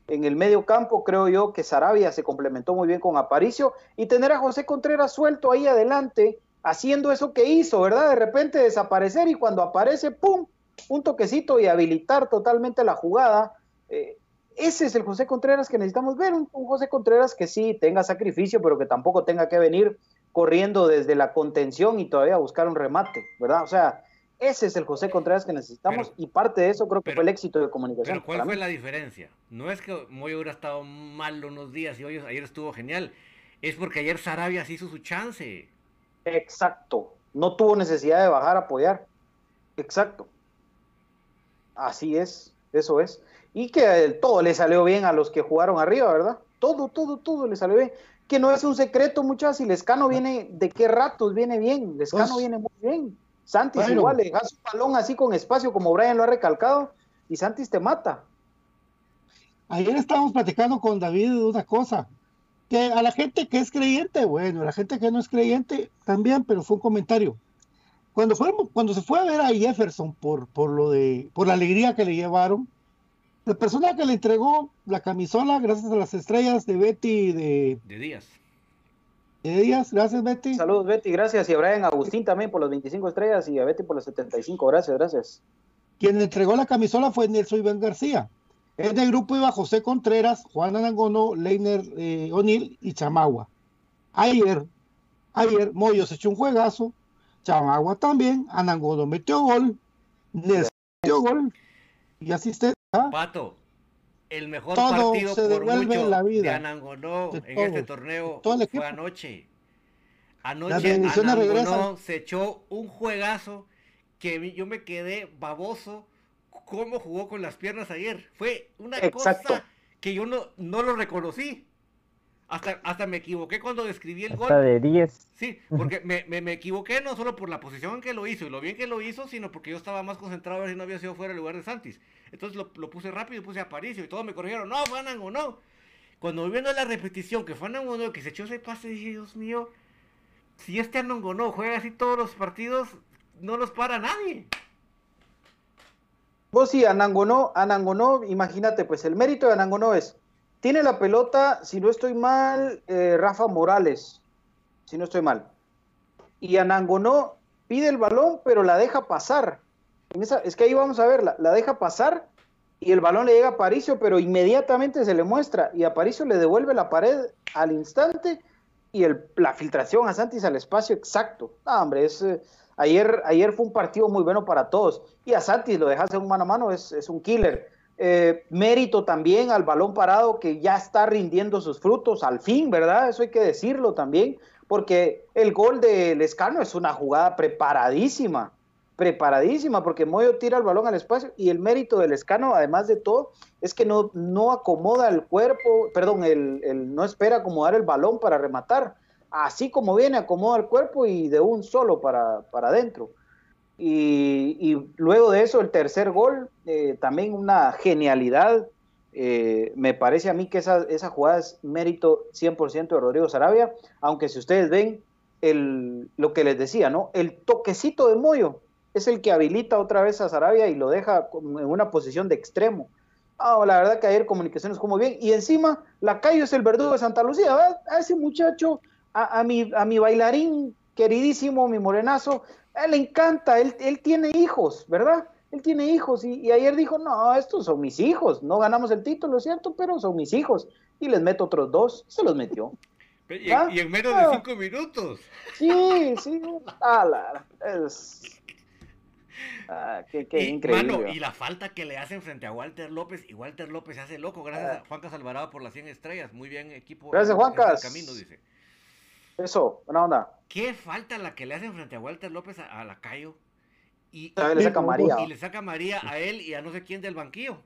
En el medio campo creo yo que Sarabia se complementó muy bien con Aparicio y tener a José Contreras suelto ahí adelante, haciendo eso que hizo, ¿verdad? De repente desaparecer y cuando aparece, ¡pum! Un toquecito y habilitar totalmente la jugada. Eh, ese es el José Contreras que necesitamos ver, un, un José Contreras que sí tenga sacrificio, pero que tampoco tenga que venir corriendo desde la contención y todavía buscar un remate, ¿verdad? O sea, ese es el José Contreras que necesitamos Pero- y parte de eso creo que pero- fue el éxito de comunicación. Pero ¿cuál fue mí. la diferencia? No es que Moyo hubiera estado mal unos días y hoy, ayer estuvo genial. Es porque ayer Sarabia se hizo su chance. Exacto. No tuvo necesidad de bajar a apoyar. Exacto. Así es, eso es. Y que todo le salió bien a los que jugaron arriba, ¿verdad? Todo, todo, todo le salió bien. Que no es un secreto, muchachos. Si Lescano viene, ¿de qué ratos viene bien? Lescano Pues- viene muy bien. Santis Bueno. igual, le dejas un balón así con espacio, como Brian lo ha recalcado, y Santis te mata. Ayer estábamos platicando con David de una cosa, que a la gente que es creyente, bueno, a la gente que no es creyente también, pero fue un comentario. Cuando fue, cuando se fue a ver a Jefferson por, por lo de, por la alegría que le llevaron, la persona que le entregó la camisola, gracias a las estrellas de Betty y de, De días. De Díaz, gracias Betty. Saludos, Betty, gracias. Y a Brian Agustín también por los 25 estrellas y a Betty por los 75, gracias, gracias. Quien le entregó la camisola fue Nelson Iván García. En el grupo iba José Contreras, Juan Anangono, Leiner eh, O'Neill y Chamagua. Ayer, ayer Moyo se echó un juegazo, Chamagua también, Anangono metió gol, Nes metió gol y asiste. ¿ah? Pato, el mejor Todo partido se por mucho la vida. de Anangonó De en todo. este torneo fue anoche. Anoche Anangonó regresan. se echó un juegazo que yo me quedé baboso cómo jugó con las piernas ayer. Fue una Exacto. cosa que yo no, no lo reconocí. Hasta, hasta me equivoqué cuando describí el gol. Hasta de 10. Sí, porque me, me, me equivoqué no solo por la posición en que lo hizo y lo bien que lo hizo, sino porque yo estaba más concentrado a ver si no había sido fuera el lugar de Santis. Entonces lo, lo puse rápido y puse a Aparicio y todos me corrigieron, no, fue Anango, no. Cuando viendo la repetición que fue Anango, no, que se echó ese pase, dije, Dios mío, si este Anango no juega así todos los partidos, no los para nadie. Vos sí, Anangonó, Anangonó, imagínate, pues el mérito de Anangonó es, tiene la pelota, si no estoy mal, eh, Rafa Morales, si no estoy mal. Y Anangonó pide el balón, pero la deja pasar. Es que ahí vamos a ver, la, deja pasar y el balón le llega a Paricio, pero inmediatamente se le muestra y a Paricio le devuelve la pared al instante y la filtración a Santis al espacio exacto. No, hombre, es, eh, ayer, ayer fue un partido muy bueno para todos. Y a Santis lo dejas en un mano a mano, es un killer. Eh, mérito también al balón parado que ya está rindiendo sus frutos, al fin, ¿verdad? Eso hay que decirlo también, porque el gol de Lescano es una jugada preparadísima, preparadísima, porque Moyo tira el balón al espacio y el mérito del Escano, además de todo, es que no, no acomoda el cuerpo, perdón, el, no espera acomodar el balón para rematar. Así como viene, acomoda el cuerpo y de un solo para, para adentro. Y, luego de eso, el tercer gol, eh, también una genialidad. Eh, me parece a mí que esa, esa jugada es mérito 100% de Rodrigo Sarabia, aunque si ustedes ven el, lo que les decía, ¿no? El toquecito de Moyo es el que habilita otra vez a Sarabia y lo deja como en una posición de extremo. Ah, la verdad que ayer comunicaciones muy bien. Y encima, Lacayo es el verdugo de Santa Lucía. ¿verdad? A ese muchacho, a, a mi, a mi bailarín queridísimo, mi morenazo, a él le encanta. Él, él tiene hijos, ¿verdad? Él tiene hijos. Y, y ayer dijo, no, estos son mis hijos. No ganamos el título, cierto, pero son mis hijos. Y les meto otros dos. Se los metió. Y, ¿Ah? y en menos Ah. de cinco minutos. Sí, sí. Ah, la- es... Ah, qué, qué y, increíble. mano, y la falta que le hacen frente a Walter López, y Walter López se hace loco, gracias a Juan Alvarado por las 100 estrellas. Muy bien, equipo. Gracias, en- Juancas. camino, dice. Eso, buena onda. ¿Qué falta la que le hacen frente a Walter López a, a Lacayo? Y, A ver, le saca María. y le saca María a él y a no sé quién del banquillo.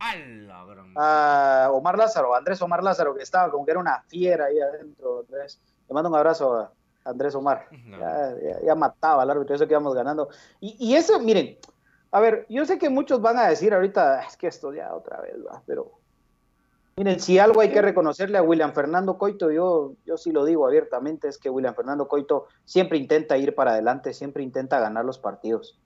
¡A la gran- a Omar Lázaro, Andrés Omar Lázaro, que estaba como que era una fiera ahí adentro. Andrés. Le mando un abrazo a Andrés Omar. No. Ya, ya- ya mataba al árbitro, eso que íbamos ganando. Y, y eso, miren, a ver, yo sé que muchos van a decir ahorita, "Ah, es que esto ya otra vez va, pero miren, si algo hay que reconocerle a William Fernando Coito, yo, yo sí lo digo abiertamente, es que William Fernando Coito siempre intenta ir para adelante, siempre intenta ganar los partidos.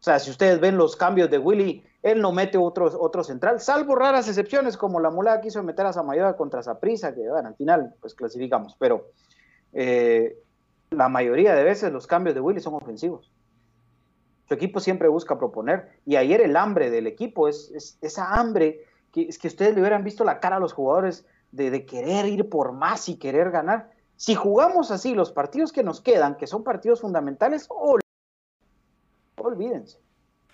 O sea, si ustedes ven los cambios de Willy, él no mete otro, otro central, salvo raras excepciones como la mulada quiso meter a Samayoa contra Saprisa, que bueno, al final pues clasificamos, pero eh, la mayoría de veces los cambios de Willy son ofensivos. Su equipo siempre busca proponer y ayer el hambre del equipo es, es esa hambre que es que ustedes le hubieran visto la cara a los jugadores de, querer ir por más y querer ganar. Si jugamos así los partidos que nos quedan, que son partidos fundamentales, ol- olvídense.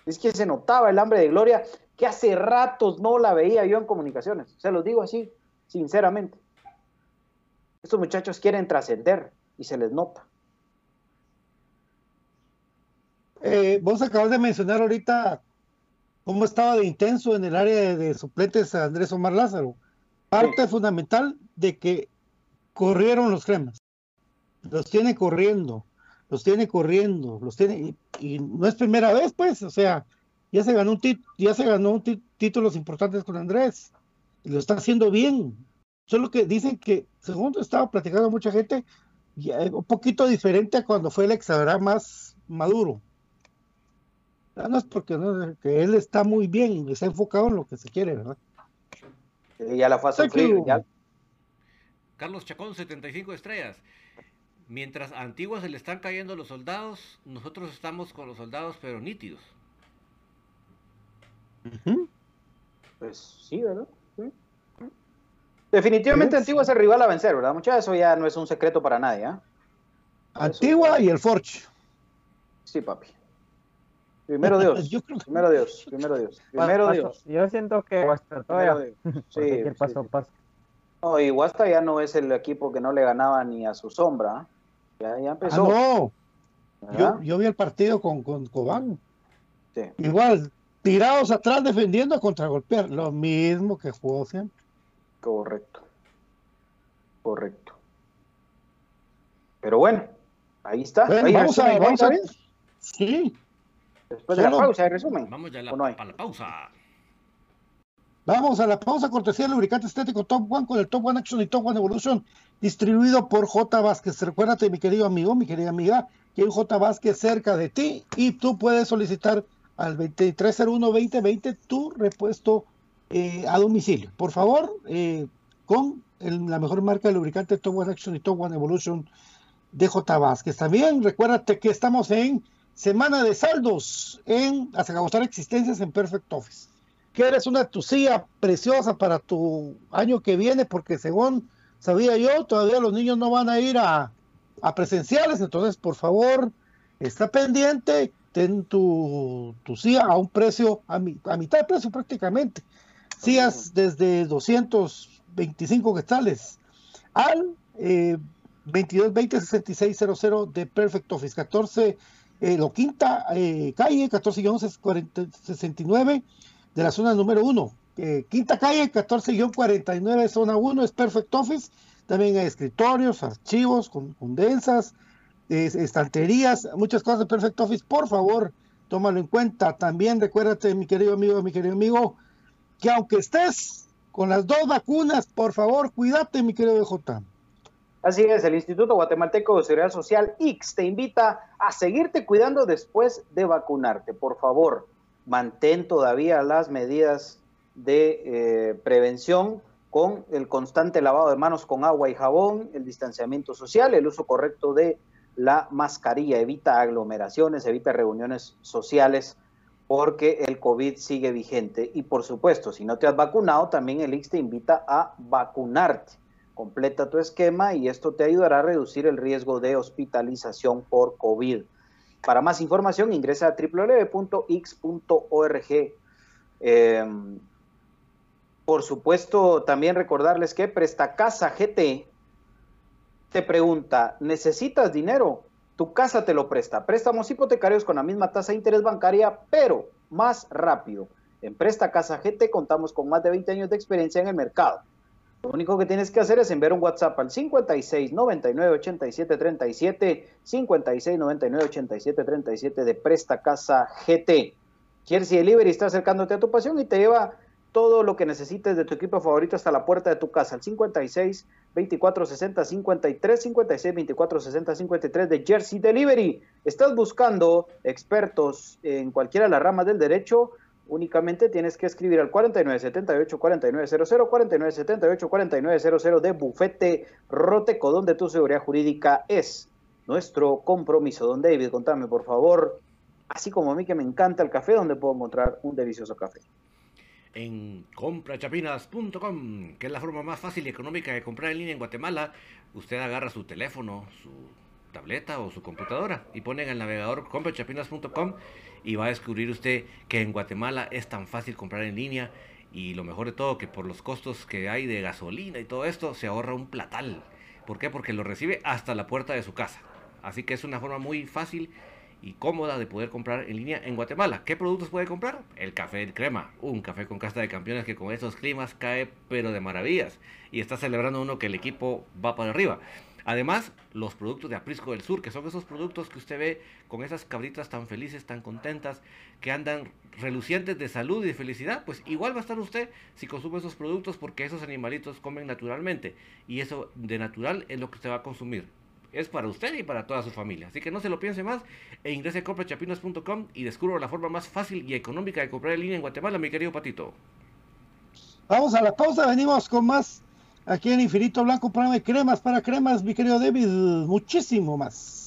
Es que se notaba el hambre de gloria que hace ratos no la veía yo en comunicaciones. Se los digo así, sinceramente. Estos muchachos quieren trascender y se les nota. Eh, vos acabas de mencionar ahorita cómo estaba de intenso en el área de, suplentes a Andrés Omar Lázaro. Parte fundamental de que corrieron los cremas. Los tiene corriendo, los tiene corriendo, los tiene, y, y no es primera vez, pues, o sea, ya se ganó un tit- ya se ganó un títulos importantes con Andrés, y lo está haciendo bien. Solo que dicen que, según estaba platicando mucha gente, ya, eh, un poquito diferente a cuando fue el exabrá más maduro. No es porque no, que él está muy bien, está enfocado en lo que se quiere, ¿verdad? Y ya la fue a sufrir. ya- Carlos Chacón, 75 estrellas. Mientras a Antigua se le están cayendo los soldados, nosotros estamos con los soldados, pero nítidos. Pues sí, ¿verdad? Sí. Definitivamente Sí. Antigua es el rival a vencer, ¿verdad? Muchachos, eso ya no es un secreto para nadie, ¿ah? Antigua y el Forge. Sí, papi. Primero Dios. Yo creo que- Primero Dios. Primero Dios. Primero Dios. Yo siento que que ir Sí, paso a sí, paso. No, y Guasta ya no es el equipo que no le ganaba ni a su sombra. ¿ah? Ya, Ah, empezó. no, ¿verdad? yo, yo vi el partido con, con Cobán. Sí. Igual, tirados atrás defendiendo a contragolpear. Lo mismo que jugó siempre. Correcto. Correcto. Pero bueno, ahí está. Bueno, Ahí vamos a, resumen, vamos a ver. Sí, Después de la pausa, hay resumen. Vamos ya a la, ¿O no hay? a la pausa. vamos a la pausa cortesía del lubricante estético Top One con el Top One Action y Top One Evolution, distribuido por J. Vázquez. Recuérdate, mi querido amigo, mi querida amiga, que hay un J. Vázquez cerca de ti y tú puedes solicitar al 2301-2020 tu repuesto eh, a domicilio. Por favor, eh, con el- la mejor marca de lubricante Top One Action y Top One Evolution de J. Vázquez. También recuérdate que estamos en semana de saldos en hasta agotar existencias en Perfect Office. Quieres una tucía preciosa para tu año que viene, porque según sabía yo, todavía los niños no van a ir a, a presenciales, entonces por favor, está pendiente, ten tu, tu CIA a un precio, a, mi- a mitad de precio prácticamente. CIAs desde 225 quetzales al eh, 2220-6600 de Perfect Office, 14, eh, lo quinta eh, calle, 14-69 de la zona número 1. quinta calle, 14-49, zona 1, es Perfect Office. También hay escritorios, archivos, con, condensas, es- estanterías, muchas cosas de Perfect Office. Por favor, tómalo en cuenta. También recuérdate, mi querido amigo, mi querido amigo, que aunque estés con las dos vacunas, por favor, cuídate, mi querido J. Así es, el Instituto Guatemalteco de Seguridad Social, IX, te invita a seguirte cuidando después de vacunarte. Por favor, mantén todavía las medidas de eh, prevención con el constante lavado de manos con agua y jabón, el distanciamiento social, el uso correcto de la mascarilla, evita aglomeraciones, evita reuniones sociales, porque el COVID sigue vigente. Y por supuesto, si no te has vacunado, también el IX te invita a vacunarte. Completa tu esquema y esto te ayudará a reducir el riesgo de hospitalización por COVID. Para más información ingresa a www.x.org. Eh, por supuesto, también recordarles que Prestacasa GT te pregunta, ¿necesitas dinero? Tu casa te lo presta. Préstamos hipotecarios con la misma tasa de interés bancaria, pero más rápido. En Presta Casa GT contamos con más de 20 años de experiencia en el mercado. Lo único que tienes que hacer es enviar un WhatsApp al 56 99 87 37, 56 99 87 37 de Presta Casa GT. Jersey Delivery está acercándote a tu pasión y te lleva todo lo que necesites de tu equipo favorito hasta la puerta de tu casa. Al 56 24 60 53, 56 24 60 53 de Jersey Delivery. ¿Estás buscando expertos en cualquiera de las ramas del derecho? Únicamente tienes que escribir al 4978 4900 4978 4900 de Bufete Roteco, donde tu seguridad jurídica es nuestro compromiso. Don David, contame por favor, así como a mí que me encanta el café, ¿dónde puedo encontrar un delicioso café? en comprachapinas.com, que es la forma más fácil y económica de comprar en línea en Guatemala. Usted agarra su teléfono, su tableta o su computadora y pone en el navegador comprachapinas.com y va a descubrir usted que en Guatemala es tan fácil comprar en línea y lo mejor de todo que por los costos que hay de gasolina y todo esto se ahorra un platal. ¿Por qué? Porque lo recibe hasta la puerta de su casa. Así que es una forma muy fácil y cómoda de poder comprar en línea en Guatemala. ¿Qué productos puede comprar? El café del crema, un café con casta de campeones que con estos climas cae pero de maravillas y está celebrando uno que el equipo va para arriba. Además, los productos de Aprisco del Sur, que son esos productos que usted ve con esas cabritas tan felices, tan contentas, que andan relucientes de salud y de felicidad, pues igual va a estar usted si consume esos productos porque esos animalitos comen naturalmente y eso de natural es lo que usted va a consumir es para usted y para toda su familia. Así que no se lo piense más e ingrese a comprachapinos.com y descubra la forma más fácil y económica de comprar en línea en Guatemala, mi querido Patito. Vamos a la pausa, venimos con más aquí en Infinito Blanco, programa de cremas para cremas, mi querido David, muchísimo más.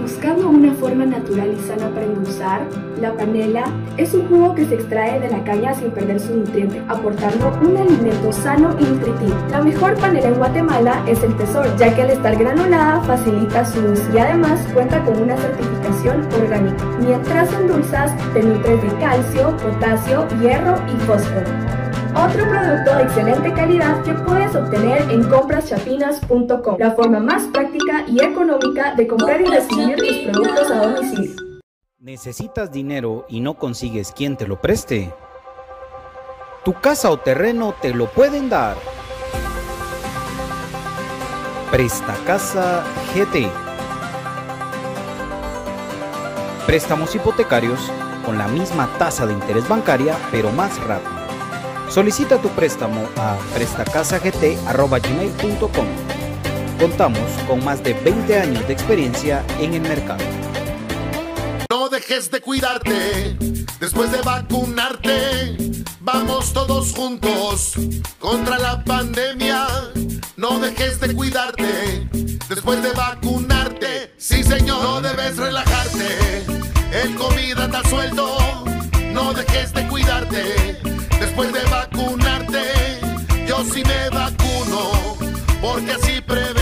Buscando una forma natural y sana para endulzar, la panela es un jugo que se extrae de la caña sin perder su nutriente, aportando un alimento sano y nutritivo. La mejor panela en Guatemala es el Tesoro, ya que al estar granulada facilita su uso y además cuenta con una certificación orgánica. Mientras endulzas, te nutres de calcio, potasio, hierro y fósforo. Otro producto de excelente calidad que puedes obtener en compraschapinas.com, la forma más práctica y económica de comprar y recibir ¿Necesitas dinero y no consigues quien te lo preste? Tu casa o terreno te lo pueden dar. Presta Casa GT. Préstamos hipotecarios con la misma tasa de interés bancaria, pero más rápido. Solicita tu préstamo a prestacasagt.gmail.com. Contamos con más de 20 años de experiencia en el mercado. No dejes de cuidarte después de vacunarte. Vamos todos juntos contra la pandemia. No dejes de cuidarte después de vacunarte. Sí, señor, no debes relajarte. El COVID anda suelto. No dejes de cuidarte después de vacunarte. Yo sí me vacuno porque así prevengo.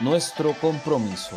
nuestro compromiso.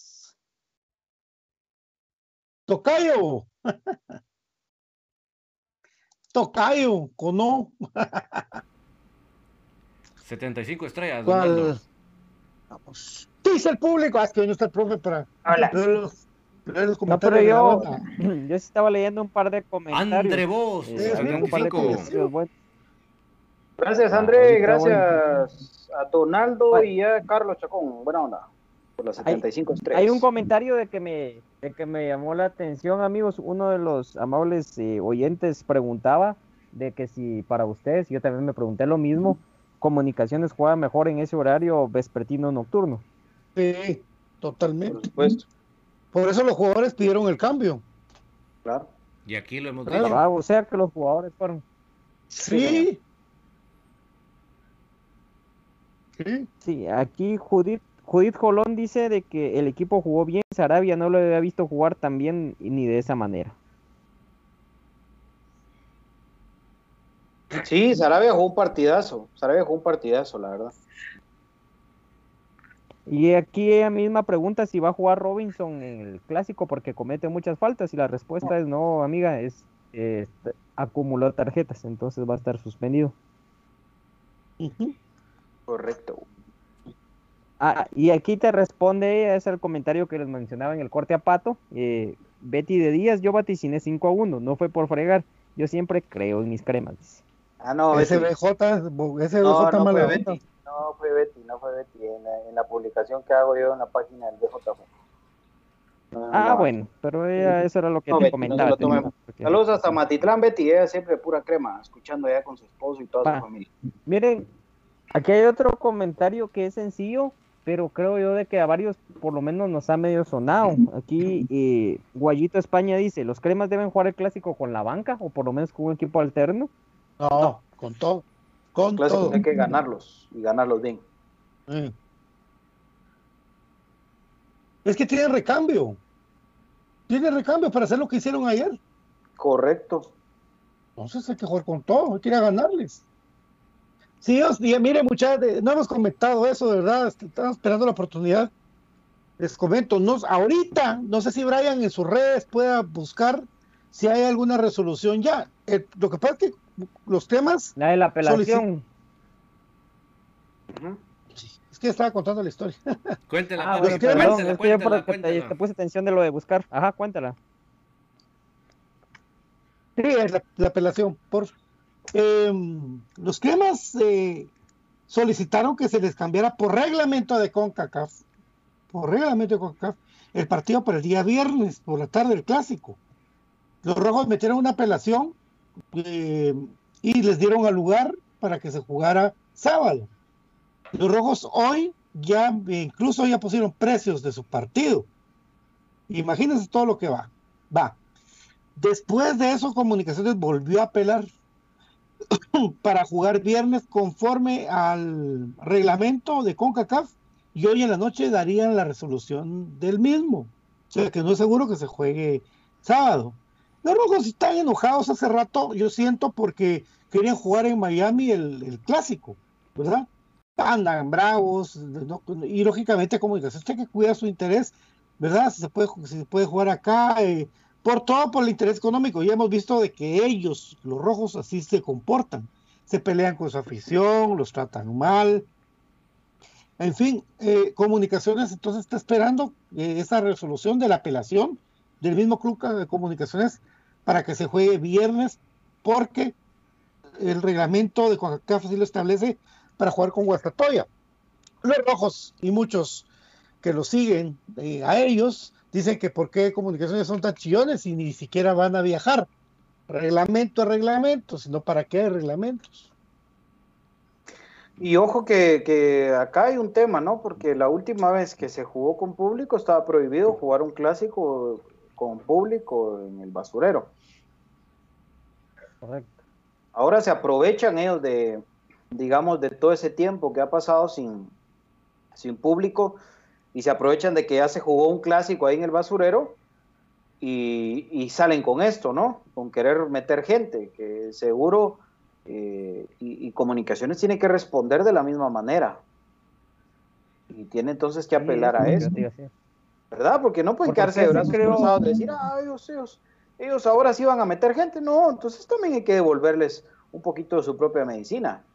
Tocayo. Tocayo, ¿cono? 75 estrellas. ¿Cuál? Vamos. Dice el público, ah, es que hoy no está el profe para Hola. los, los No, pero yo, yo estaba leyendo un par de comentarios. Andre Vos, Eh, había un par de 75. comentarios buenos. Gracias, Ah, André. Gracias a Donaldo y a Carlos Chacón. Buena onda. Por las 75 estrellas. Hay un comentario de que me, de que me llamó la atención, amigos. Uno de los amables eh, oyentes preguntaba de que si para ustedes, yo también me pregunté lo mismo, comunicaciones juega mejor en ese horario vespertino nocturno. Sí, totalmente. Por supuesto. Por eso los jugadores pidieron el cambio. Claro. Y aquí lo hemos Claro. dicho. Ah, o sea que los jugadores fueron. Sí. Sí. Sí, aquí Judith, Judith Jolón dice de que el equipo jugó bien, Sarabia no lo había visto jugar tan bien ni de esa manera. Sí, Sarabia jugó un partidazo. Sarabia jugó un partidazo, la verdad. Y aquí ella misma pregunta si va a jugar Robinson en el clásico porque comete muchas faltas y la respuesta es no, amiga, es eh, acumuló tarjetas, entonces va a estar suspendido. Correcto. Ah, y aquí te responde es el comentario que les mencionaba en el corte a pato. Eh, Betty de Díaz, yo vaticiné 5 a 1, no fue por fregar. Yo siempre creo en mis cremas. dice. Ah, no. SBJ, SBJ No, no fue. Betty. No fue Betty, no fue Betty. En la, en la publicación que hago yo en la página del BJJ. No, Ah, no, bueno, pero ella, eso era lo que No, te Betty, no se comentaba. porque- Saludos hasta Matitlán, Betty. Ella siempre pura crema, escuchando allá con su esposo y toda Va. su familia. Miren, aquí hay otro comentario que es sencillo, pero creo yo de que a varios por lo menos nos ha medio sonado. Aquí eh, Guayito España dice, ¿los cremas deben jugar el clásico con la banca o por lo menos con un equipo alterno? No, con todo. Con todo. hay que ganarlos y ganarlos bien. Eh. Es que tiene recambio. Tiene recambio para hacer lo que hicieron ayer. Correcto. Entonces hay que jugar con todo, hay que ir a ganarles. Sí, ellos, y mire, muchachos, no hemos comentado eso, de verdad, est- estamos esperando la oportunidad. Les comento, no, ahorita, no sé si Brian en sus redes pueda buscar si hay alguna resolución ya. Eh, lo que pasa es que los temas, La de la apelación. es que estaba contando la historia. Cuéntela, Ah, bueno, perdón, cuéntela, es que yo por cuéntela, lo que te, puse atención de lo de buscar. Ajá, cuéntala. Sí, es la, la apelación. Por, eh, los cremas eh, solicitaron que se les cambiara por reglamento de CONCACAF, por reglamento de CONCACAF, el partido para el día viernes, por la tarde del clásico. Los rojos metieron una apelación eh, y les dieron al lugar para que se jugara sábado. Los rojos hoy ya, eh, incluso ya pusieron precios de su partido. Imagínense todo lo que va. Va. Después de eso, Comunicaciones volvió a apelar para jugar viernes conforme al reglamento de CONCACAF y hoy en la noche darían la resolución del mismo. O sea que no es seguro que se juegue sábado. Los rojos están enojados hace rato, yo siento, porque querían jugar en Miami el, clásico, ¿verdad? Andan bravos, y lógicamente Comunicaciones tiene que cuidar su interés, ¿verdad? Si se puede, si se puede jugar acá, eh, por todo por el interés económico. Ya hemos visto de que ellos, los rojos, así se comportan. Se pelean con su afición, los tratan mal. En fin, eh, Comunicaciones entonces está esperando eh, esa resolución de la apelación del mismo club de Comunicaciones para que se juegue viernes, porque el reglamento de CONCACAF así lo establece para jugar con Guastatoya. Los rojos y muchos que lo siguen eh, a ellos dicen que por qué comunicaciones son tan chillones y ni siquiera van a viajar. Reglamento a reglamento, sino para qué reglamentos. Y ojo que, que acá hay un tema, ¿no? Porque la última vez que se jugó con público estaba prohibido jugar un clásico con público en el basurero. Correcto. Ahora se aprovechan ellos de, digamos, de todo ese tiempo que ha pasado sin, sin público y se aprovechan de que ya se jugó un clásico ahí en el basurero y, y salen con esto, ¿no? Con querer meter gente, que seguro eh, y, y comunicaciones tiene que responder de la misma manera. Y tiene entonces que apelar a eso. ¿verdad? Porque no pueden Porque quedarse de sí brazos creo- cruzados de decir, ah, ellos, ellos, ellos ahora sí van a meter gente. No, entonces también hay que devolverles un poquito de su propia medicina.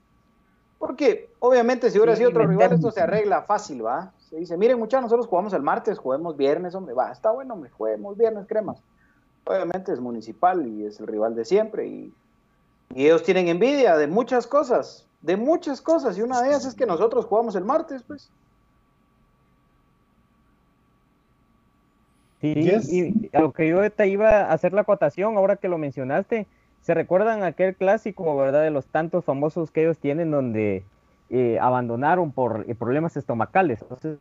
Porque obviamente si hubiera Sí, sido otro rival, esto se arregla fácil, ¿va? Se dice, miren muchachos, nosotros jugamos el martes, juguemos viernes, hombre, va, está bueno, hombre, juguemos viernes, cremas. Obviamente es municipal y es el rival de siempre y, y ellos tienen envidia de muchas cosas, de muchas cosas, y una de ellas es que nosotros jugamos el martes, pues. Sí, Yes. y a lo que yo te iba a hacer la acotación, ahora que lo mencionaste, ¿se recuerdan aquel clásico, verdad, de los tantos famosos que ellos tienen donde eh, abandonaron por eh, problemas estomacales? Entonces,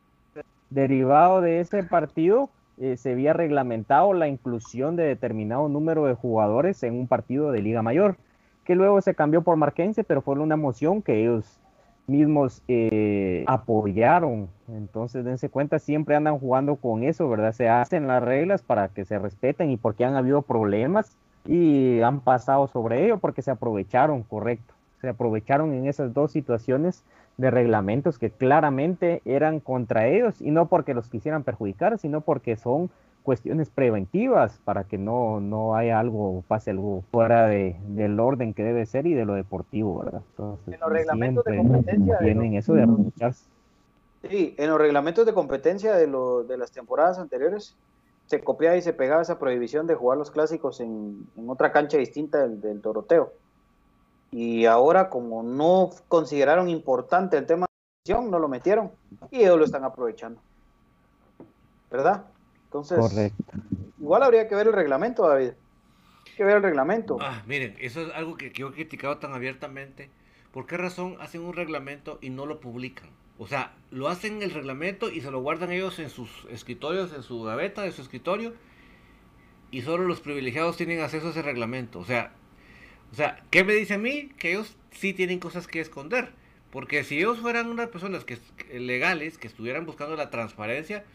derivado de ese partido, eh, se había reglamentado la inclusión de determinado número de jugadores en un partido de Liga Mayor, que luego se cambió por Marquense, pero fue una moción que ellos mismos eh, apoyaron. Entonces, dense cuenta, siempre andan jugando con eso, ¿verdad? Se hacen las reglas para que se respeten y porque han habido problemas y han pasado sobre ello porque se aprovecharon, correcto. Se aprovecharon en esas dos situaciones de reglamentos que claramente eran contra ellos y no porque los quisieran perjudicar, sino porque son cuestiones preventivas para que no, no haya algo, pase algo fuera de, del orden que debe ser y de lo deportivo, ¿verdad? Entonces, En los reglamentos de competencia de tienen los- eso de aprovecharse. Sí, en los reglamentos de competencia de, lo, de las temporadas anteriores se copiaba y se pegaba esa prohibición de jugar los clásicos en, en otra cancha distinta del, del Doroteo. Y ahora, como no consideraron importante el tema de la no lo metieron y ellos lo están aprovechando. ¿Verdad? Entonces, Correcto. igual habría que ver el reglamento, David. Hay que ver el reglamento. Ah, miren, eso es algo que, que yo he criticado tan abiertamente. ¿Por qué razón hacen un reglamento y no lo publican? O sea, lo hacen el reglamento y se lo guardan ellos en sus escritorios, en su gaveta de su escritorio, y solo los privilegiados tienen acceso a ese reglamento. O sea, o sea, ¿qué me dice a mí? Que ellos sí tienen cosas que esconder. Porque si ellos fueran unas personas que, legales, que estuvieran buscando la transparencia,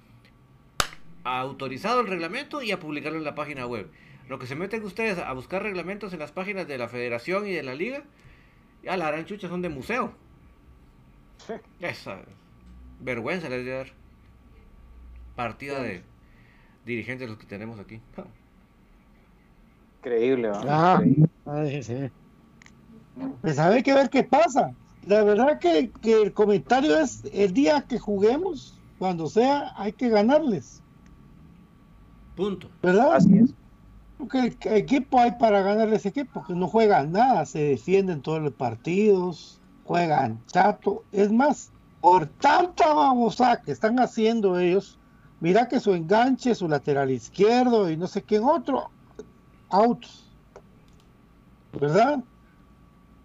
ha autorizado el reglamento y a publicarlo en la página web. Lo que se meten ustedes a buscar reglamentos en las páginas de la federación y de la liga, ya la gran chucha son de museo. Esa vergüenza les debe dar. Partida de dirigentes los que tenemos aquí. Increíble, ¿verdad? Ah, Increíble. ay, sí. Pues hay que ver qué pasa. La verdad que, que el comentario es el día que juguemos, cuando sea, hay que ganarles, Punto. ¿verdad? Así es. Porque el equipo hay para ganarle ese equipo, que no juegan nada, se defienden todos los partidos, juegan chato. Es más, por tanta babosa que están haciendo ellos, mira que su enganche, su lateral izquierdo y no sé quién otro, autos. ¿Verdad?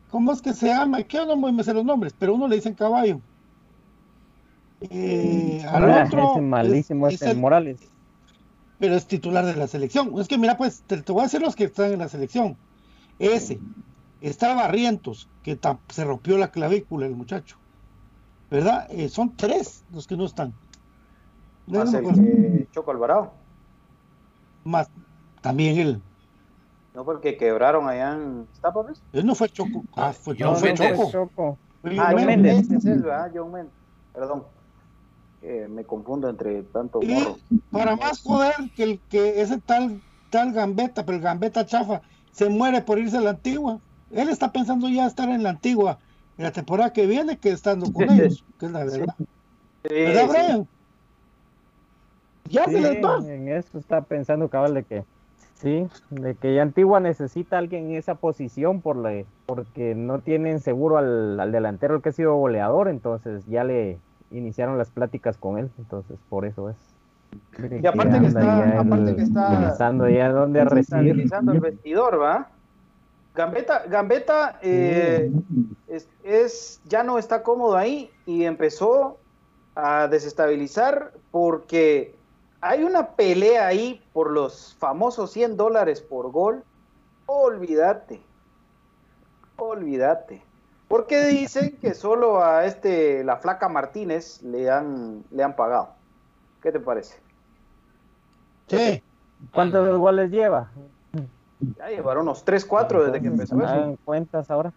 ¿Cómo es que se llama? Que no me sé los nombres, pero uno le dicen caballo. Eh, al Ah, otro ese malísimo es- es, es el Morales. pero es titular de la selección. Es que mira, pues te, te voy a decir los que están en la selección. Ese, está Barrientos, que ta- se rompió la clavícula el muchacho. ¿Verdad? Eh, son tres los que no están. No, Más no el Choco Alvarado. Más también él. No fue el que quebraron allá en Iztapa, Él no fue Choco. Ah, fue, John no fue Méndez. Choco. Ah, John Méndez. Méndez, es, ¿verdad? John Méndez. Perdón. Eh, me confundo entre tanto Y morro. para más joder que el que ese tal tal Gambetta, pero el Gambetta chafa, se muere por irse a la antigua. Él está pensando ya estar en la antigua en la temporada que viene que estando con ellos, que es la verdad. Sí, ¿Verdad, sí. Brian? Ya Sí, se les va. en eso está pensando cabal de que sí, de que ya Antigua necesita a alguien en esa posición por la, porque no tienen seguro al, al delantero el que ha sido goleador, entonces ya le iniciaron las pláticas con él, entonces por eso es. Y aparte que está- ya aparte que está- pensando ya dónde recibir. El vestidor, ¿va? Gambetta, Gambetta eh, es, es- ya no está cómodo ahí y empezó a desestabilizar porque hay una pelea ahí por los famosos 100 dólares por gol. Olvídate, olvídate. Porque dicen que solo a este, la flaca Martínez le han, le han pagado. ¿Qué te parece? Sí, ¿Cuántos goles lleva? Ya llevaron unos 3, 4 desde que empezó eso. Hagan cuentas ahora.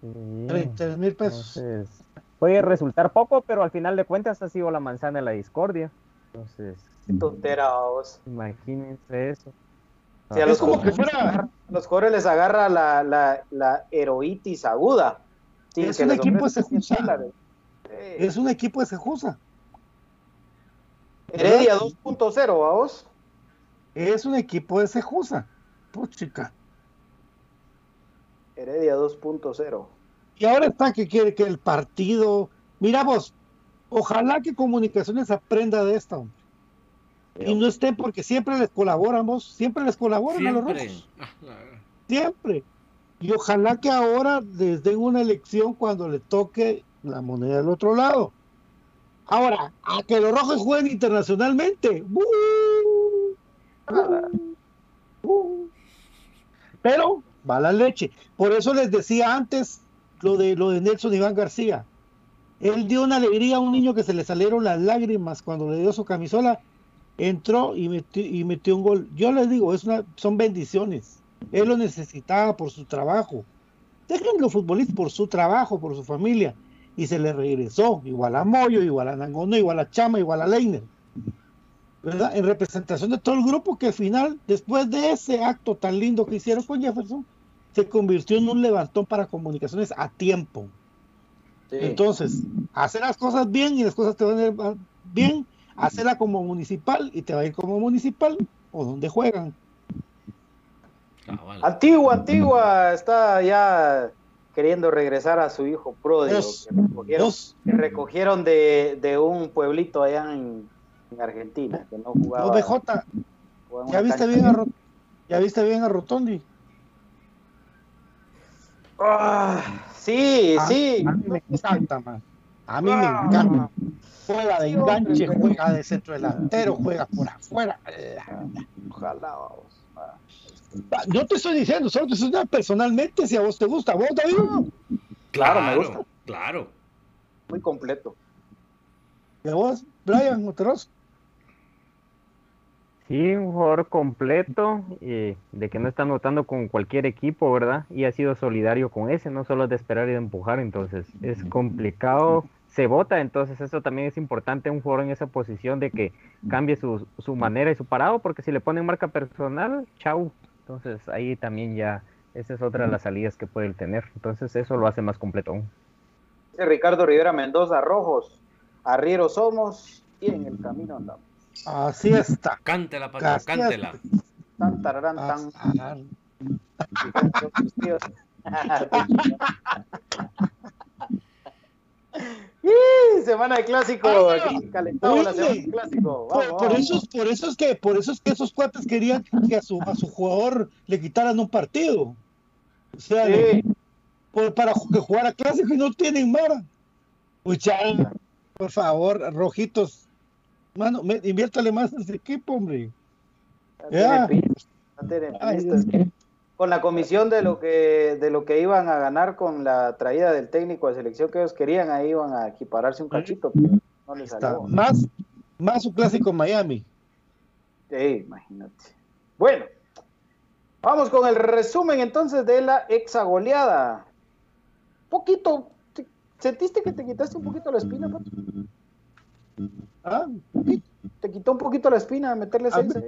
Sí. 33 mil pesos. Entonces, puede resultar poco, pero al final de cuentas ha sido la manzana de la discordia. Entonces, Qué tontera, vos. imagínense eso. Si a Es los, como que jugadores, fuera- a los jugadores les agarra la, la, la heroitis aguda. Es que un equipo de Sejusa. 100 dólares. Sí. Es un equipo de Sejusa. Heredia 2.0, vamos. Es un equipo de Sejusa. Puchica. Heredia 2.0. Y ahora está que quiere que el partido. Mira vos, ojalá que Comunicaciones aprenda de esto. hombre. Y no esté porque siempre les colaboramos, siempre les colaboran a los rojos. Siempre. Y ojalá que ahora les den una elección cuando le toque la moneda del otro lado. Ahora, a que los rojos jueguen internacionalmente. Pero va la leche. Por eso les decía antes lo de lo de Nelson Iván García. Él dio una alegría a un niño que se le salieron las lágrimas cuando le dio su camisola. Entró y metió, y metió un gol. Yo les digo, es son bendiciones. Él lo necesitaba por su trabajo. Déjenlo futbolista por su trabajo, por su familia. Y se le regresó, igual a Moyo, igual a Nangono, igual a Chama, igual a Leiner. ¿Verdad? En representación de todo el grupo que al final, después de ese acto tan lindo que hicieron con Jefferson, se convirtió en un levantón para comunicaciones a tiempo. Entonces, hacer las cosas bien y las cosas te van a ir bien, hacerla como municipal y te va a ir como municipal o donde juegan. Antigua, Antigua está ya queriendo regresar a su hijo pródigo Dos. que recogieron, Dos. que recogieron de, de un pueblito allá en, en Argentina que no jugaba. No, BJ, jugaba en ¿ya una viste cancha bien a, Ro- ¿ya viste bien a Rotondi? Ah, sí, A- sí. A mí me encanta, man. A mí me Ah. encanta. Juega de enganche, juega de centro delantero, juega por afuera. Ojalá, vamos. Ah. Yo te estoy diciendo, solo te estoy diciendo personalmente si a vos te gusta. ¿Vos, David? Claro, me gusta. Claro. Muy completo. ¿Y a vos, Brian Monterroso? Sí, un jugador completo, eh, de que no está anotando con cualquier equipo, ¿verdad? Y ha sido solidario con ese, no solo de esperar y de empujar, entonces es complicado, se vota, entonces eso también es importante, un jugador en esa posición de que cambie su, su manera y su parado, porque si le ponen marca personal, chau, entonces ahí también ya, esa es otra de las salidas que puede él tener, entonces eso lo hace más completo aún. Ricardo Rivera Mendoza, rojos, arrieros somos y en el camino andamos. Así está. Cántela, Pato, Gracias. cántela. Tan, tararán, tan. ¡Ih! Semana de clásico, aquí calentado la semana de clásico. Por, Vamos, por vamos. eso, es- por eso es que, por eso es que esos cuates querían que a su, a su jugador le quitaran un partido. O sea, Sí. por- para que jugara clásico y no tienen mara. Mucha, por favor, rojitos. Mano, me- inviértale más a ese equipo, hombre. No Ya. tiene pistas, no tiene Ay, pistas. Dios. Con la comisión de lo que de lo que iban a ganar con la traída del técnico de selección que ellos querían, ahí iban a equipararse un cachito, pero no les salió. Más, más su clásico en Miami. Sí, imagínate. Bueno, vamos con el resumen entonces de la exagoleada. Poquito, ¿te- ¿sentiste que te quitaste un poquito la espina, Pato? Ah, Te quitó un poquito la espina meterle Ah, seis.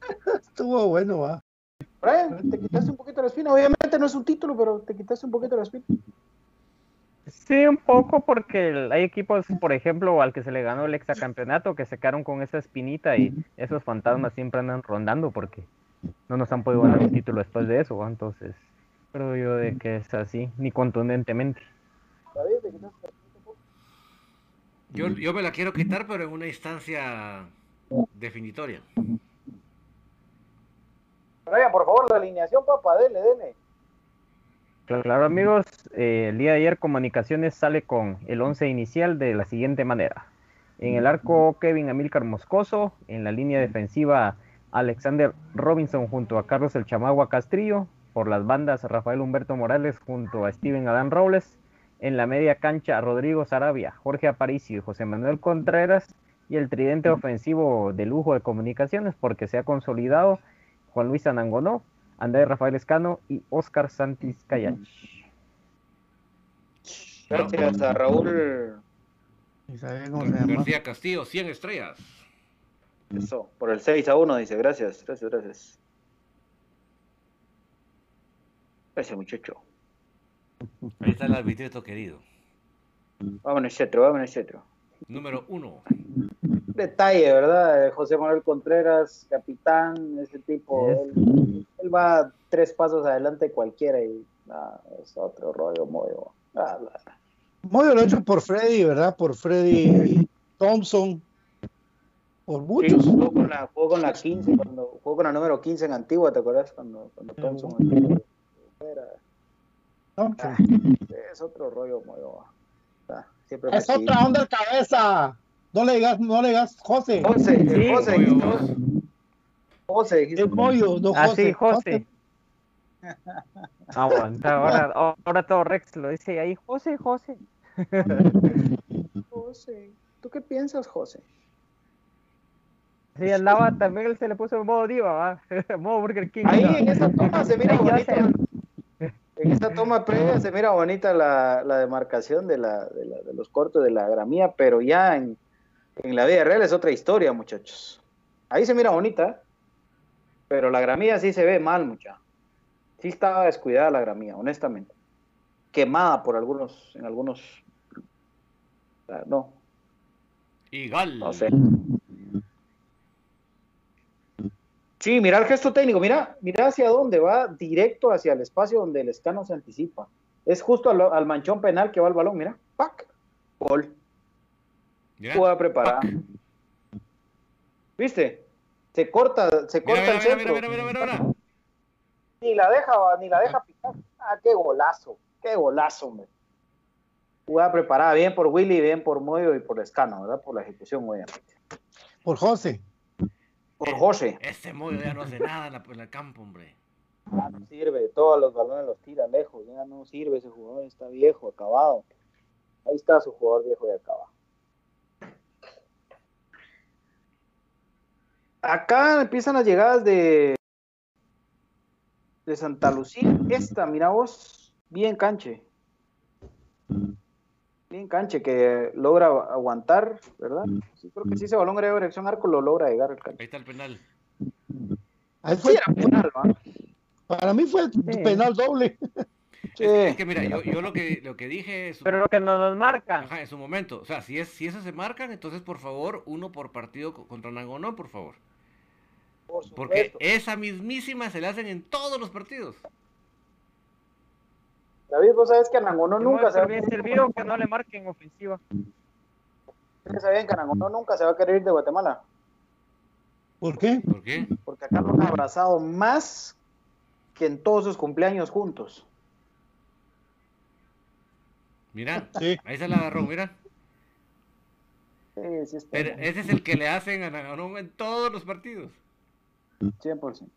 estuvo bueno, va. Brian, te quitaste un poquito la espina. Obviamente no es un título, pero te quitaste un poquito la espina. Sí, un poco porque hay equipos, por ejemplo, al que se le ganó el exacampeonato, que se quedaron con esa espinita y esos fantasmas siempre andan rondando porque no nos han podido ganar un título después de eso, entonces creo yo de que es así, ni contundentemente. David, te quitaste la espinita un poco. Yo, yo me la quiero quitar, pero en una instancia definitoria. Brian, por favor, la alineación, papá, dele, dele. Claro, amigos, eh, el día de ayer Comunicaciones sale con el 11 inicial de la siguiente manera. En el arco Kevin Amílcar Moscoso, en la línea defensiva Alexander Robinson junto a Carlos El Chamagua Castrillo, por las bandas Rafael Humberto Morales junto a Steven Adán Robles, en la media cancha Rodrigo Sarabia, Jorge Aparicio y José Manuel Contreras, y el tridente ofensivo de lujo de Comunicaciones porque se ha consolidado Juan Luis Anangonó, Andrés Rafael Escano y Oscar Santis Cayach. Gracias a Raúl. García Castillo, 100 estrellas. Eso, por el 6 a 1, dice. Gracias, gracias, gracias. Gracias, muchacho. Ahí está el arbitrito querido. Vámonos, Cetro, vámonos, Cetro. Número uno. Detalle, ¿verdad? Eh, José Manuel Contreras, capitán, ese tipo. Yes. Él, él va tres pasos adelante de cualquiera y ah, es otro rollo, muy. Ah, Muy lo hecho por Freddy, ¿verdad? Por Freddy Thompson. Por Sí, muchos. jugó con la, jugó con la 15, cuando, jugó con la número 15 en Antigua, ¿te acuerdas? Cuando, cuando Thompson era- Ah, es otro rollo, muy. Ah, siempre Es otra onda el cabeza. No le digas, no le digas José. José, el Sí, José. José, Es vos. Moyo, no Ah, José. José. Aguanta, ahora, ahora todo Rex lo dice ahí, José, José. José, ¿tú qué piensas, José? Sí, andaba también, él se le puso en modo diva, ¿va? modo Burger King. Ahí en esa toma se mira sé. En esta toma previa se mira bonita la, la demarcación de, la, de, la- de los cortes de la gramía, pero ya en, en la vida real es otra historia, muchachos. Ahí se mira bonita, pero la gramía sí se ve mal, mucha. Sí estaba descuidada la gramía, honestamente. Quemada por algunos, en algunos no, Y Gal. no sé. Sí, mira el gesto técnico, mira, mira hacia dónde va, directo hacia el espacio donde el escano se anticipa. Es justo al, al manchón penal que va el balón, mira, ¡pac! Gol. Jugada preparada. ¿Viste? Se corta, se Mira, corta mira, el mira, centro. mira, mira, mira, mira, mira. Ni la deja, ni la deja picar. Ah, qué golazo, qué golazo, hombre. Jugada preparada, bien por Willy, bien por Moyo y por Escano, ¿verdad? Por la ejecución, obviamente. Por José. Por José. Este Moyo ya no hace nada en, la- en el campo, hombre. Ya no sirve, todos los balones los tira lejos, ya no sirve ese jugador, está viejo, acabado. Ahí está su jugador viejo y acabado. Acá empiezan las llegadas de de Santa Lucía. Esta, mira vos, bien canche. Bien canche, que logra aguantar, ¿verdad? Sí, creo que sí, ese balón era de dirección arco lo logra llegar el canche. Ahí está el penal. Ahí Sí, fue- era penal, ¿va? para mí fue penal doble. Sí. Es, que- es que mira, yo, yo lo que lo que dije es Pero lo que no nos marcan. Ajá, en su momento. O sea, si es si esas se marcan, entonces por favor, uno por partido co- contra Nangonó, por favor. Por Porque esa mismísima se la hacen en todos los partidos. David, vos sabés que Anangonó nunca se va a bien servido que no le marquen ofensiva. Sabían que Anangonó nunca se va a querer ir de Guatemala, ¿Por qué? ¿Por qué? porque acá lo han abrazado más que en todos sus cumpleaños juntos. Mira, Sí. ahí se la agarró, mira. Sí, sí, es Pero pena, ese es el que le hacen a Nangonó en todos los partidos. 100%.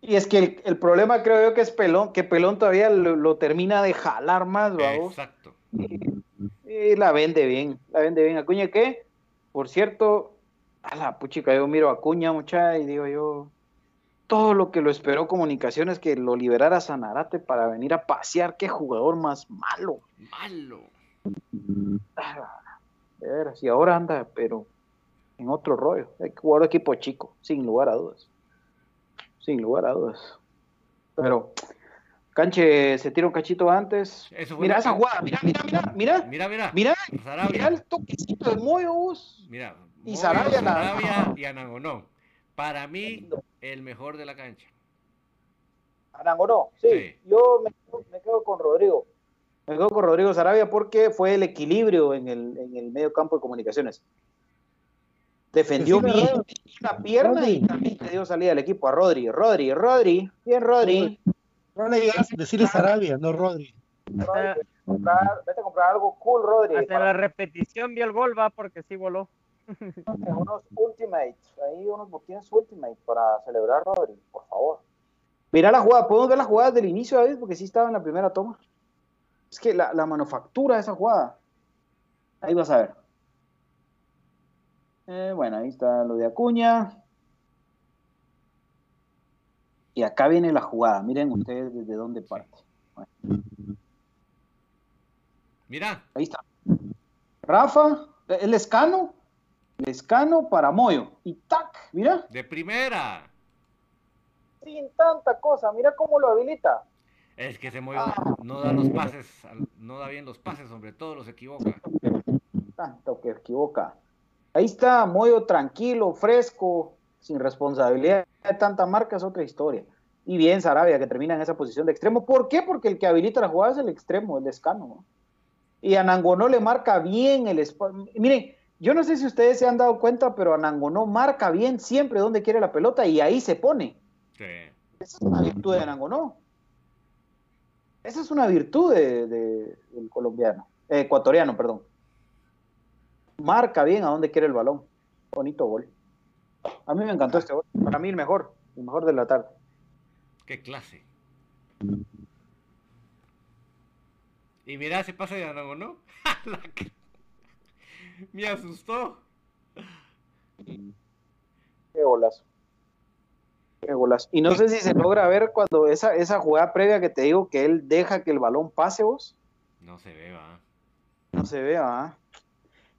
Y es que el, el problema creo yo que es Pelón, que Pelón todavía lo, lo termina de jalar más, vamos. Exacto. Y la vende bien, la vende bien. Acuña, ¿qué? Por cierto, a la puchica, yo miro a Acuña, muchacha, y digo yo, todo lo que lo esperó Comunicaciones que lo liberara Sanarate para venir a pasear, qué jugador más malo. Malo. Ah, De veras, y ahora anda, pero en otro rollo. Hay que jugar equipo chico, sin lugar a dudas. Sin lugar a dudas. Pero Canche se tira un cachito antes. Mira esa jugada, mira, mira, mira, mira, Mira, mira. mira, mira el toquecito de Moyo, vos. Mira. Y Sarabia Sarabia y Anangonó. Para mí, el mejor de la cancha. Arangonó, sí. Sí. Yo me, quedo- me quedo con Rodrigo. Me quedo con Rodrigo Sarabia porque fue el equilibrio en el, en el medio campo de comunicaciones. Defendió bien la pierna y también le dio salida al equipo a Rodri. Rodri, Rodri, bien Rodri. No le digas decirle Sarabia, no Rodri. Rodri, vete, a comprar, vete a comprar algo cool, Rodri. Hasta para la repetición vio el gol, va, porque sí voló. unos Ultimates, ahí unos botines Ultimate para celebrar Rodri, por favor. Mira la jugada, podemos ver las jugadas del inicio, David, porque sí estaba en la primera toma. Es que la, la manufactura de esa jugada. Ahí vas a ver. Eh, bueno, ahí está lo de Acuña. Y acá viene la jugada. Miren ustedes desde dónde parte. Bueno, Mira. ahí está. Rafa, el escano. El escano para Moyo. Y tac, mira. De primera. sin tanta cosa. Mira cómo lo habilita. Es que ese Moyo no da los pases, no da bien los pases, hombre, todos los equivoca. Tanto que equivoca. Ahí está, Moyo tranquilo, fresco, sin responsabilidad de tanta marca, es otra historia. Y bien Sarabia, que termina en esa posición de extremo. ¿Por qué? Porque el que habilita la jugada es el extremo, el descano. ¿no? Y Anangonó le marca bien el espacio. Miren, yo no sé si ustedes se han dado cuenta, pero Anangonó marca bien siempre donde quiere la pelota y ahí se pone. Sí. Esa es una virtud de Anangonó. Esa es una virtud de- de- del colombiano, eh, ecuatoriano, perdón. Marca bien a dónde quiere el balón. Bonito gol. A mí me encantó este gol. Para mí el mejor, el mejor de la tarde. Qué clase. Y mira ese pase de. La que- Me asustó. Qué golazo. Qué golazo. Y no sé si se logra ver cuando esa, esa jugada previa que te digo que él deja que el balón pase vos. No se ve, va. No se ve, ¿ah?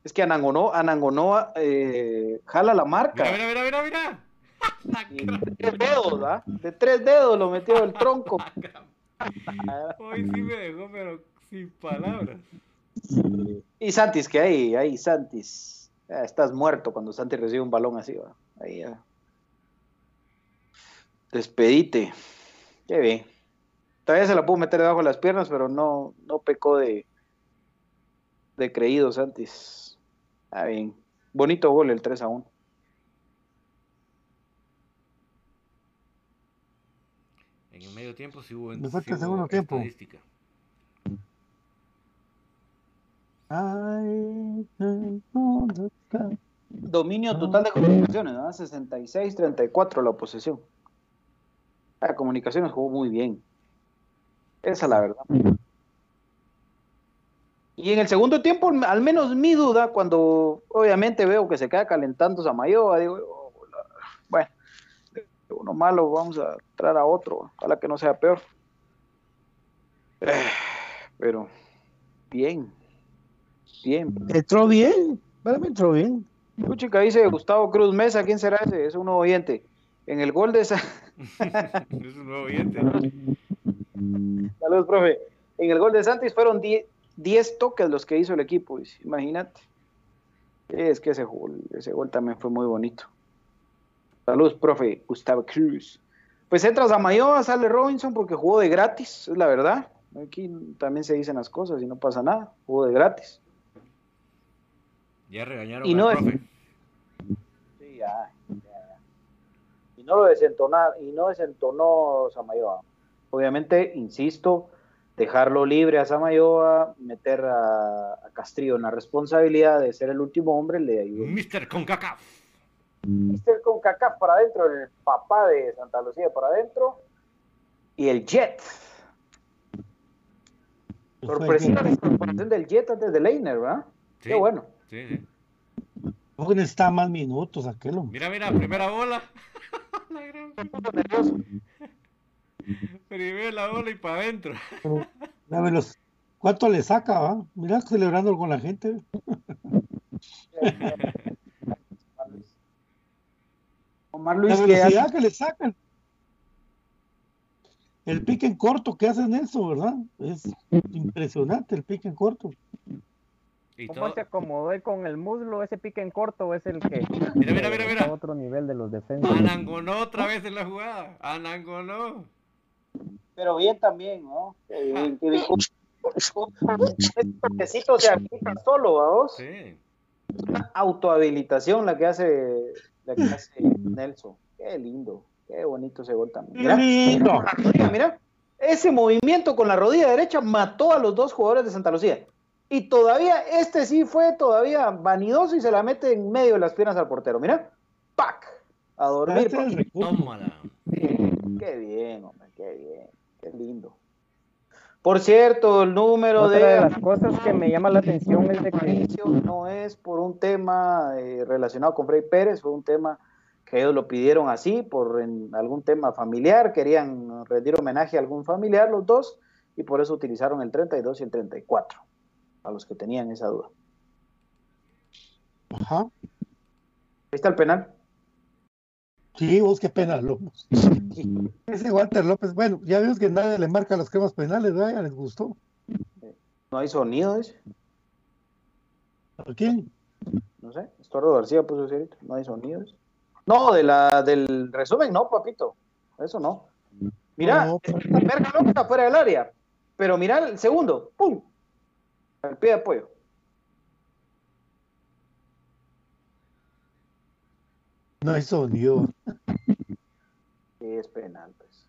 Es que Anangonó, Anangonó eh, jala la marca. Mira, mira, mira, mira, de tres dedos, ¿ah? De tres dedos lo metió el tronco. Hoy sí me dejó, pero sin palabras. Y Santis, que ahí, ahí, Santis. Estás muerto cuando Santis recibe un balón así, ¿va? Ahí ya. Despedite. Qué bien. Todavía se la pudo meter debajo de las piernas, pero no, no pecó de, de creído Santis. Está bien. Bonito gol el 3 a 1. En el medio tiempo sí hubo, Me falta sí el hubo segundo tiempo. estadística. Sky. Dominio total de comunicaciones, ¿no? 66-34 la posesión. La comunicaciones jugó muy bien. Esa es la verdad. Y en el segundo tiempo, al menos mi duda, cuando obviamente veo que se queda calentando Samayoa, digo, oh, bueno, de uno malo, vamos a traer a otro, ojalá que no sea peor. Eh, Pero, bien, bien. Entró bien, para mí entró bien. Puchica dice Gustavo Cruz Mesa, ¿quién será ese? Es un nuevo oyente. En el gol de esa. es un nuevo oyente. Saludos, profe. En el gol de Santis fueron 10 10 toques los que hizo el equipo, dice, imagínate. Es que ese gol, ese gol también fue muy bonito. Saludos, profe Gustavo Cruz. Pues entra Zamayoa, sale Robinson porque jugó de gratis, es la verdad. Aquí también se dicen las cosas y no pasa nada. Jugó de gratis. Ya regañaron Y al no es- profe. Sí, ya, ya. Y no lo desentonar, y no desentonó Samayoa. Obviamente, insisto, dejarlo libre a Samayoa, meter a, a Castrillo en la responsabilidad de ser el último hombre, le ayudó. Mr. Concacaf. Mister con Cacaf para adentro, el papá de Santa Lucía para adentro, y el Jet. Sorpresiva la incorporación del Jet antes de Leiner, ¿verdad? Sí. Qué bueno. Sí, sí. Más minutos aquel. Mira, mira, primera bola. La gran puta. Primera bola y para adentro. ¿Cuánto le saca? va? Mira, celebrando con la gente. Omar La Luis, que velocidad hace- que le sacan. El pique en corto que hacen eso, ¿verdad? Es impresionante el pique en corto. Y ¿Cómo todo- se acomodó con el muslo? Ese pique en corto es el que Mira, mira, mira, mira. otro nivel de los defensas. Anangonó otra vez en la jugada. Anangonó. Pero bien también, ¿no? Qué bien, qué bien. Un toquecito se habilita solo, vamos. Sí. Una autohabilitación la que hace, la que hace Nelson. Qué lindo, qué bonito ese gol también. Mira, lindo! mira, mira, ese movimiento con la rodilla derecha mató a los dos jugadores de Santa Lucía. Y todavía, este sí fue todavía vanidoso y se la mete en medio de las piernas al portero. Mira, ¡pac! A dormir. Este es. Qué bien, hombre, qué bien, qué lindo. Por cierto, el número Otra de de las cosas que me llama la atención es de que no es por un tema eh, relacionado con Frey Pérez, fue un tema que ellos lo pidieron así, por en algún tema familiar, querían rendir homenaje a algún familiar los dos, y por eso utilizaron el 32 y el 34, a los que tenían esa duda. Ajá. Ahí está el penal. Sí, vos qué pena, López. Ese Walter López, bueno, ya vimos que nadie le marca los cremas penales, ¿verdad? Les gustó. No hay sonido, dice. ¿A quién? no sé, Estuardo García puso ahorita, no hay sonido. dice. No, de la, del resumen no, papito, eso no. Mira, No, Verga López está fuera del área, pero mira el segundo, ¡pum! Al pie de apoyo. No hay sonido. Es penal, pues.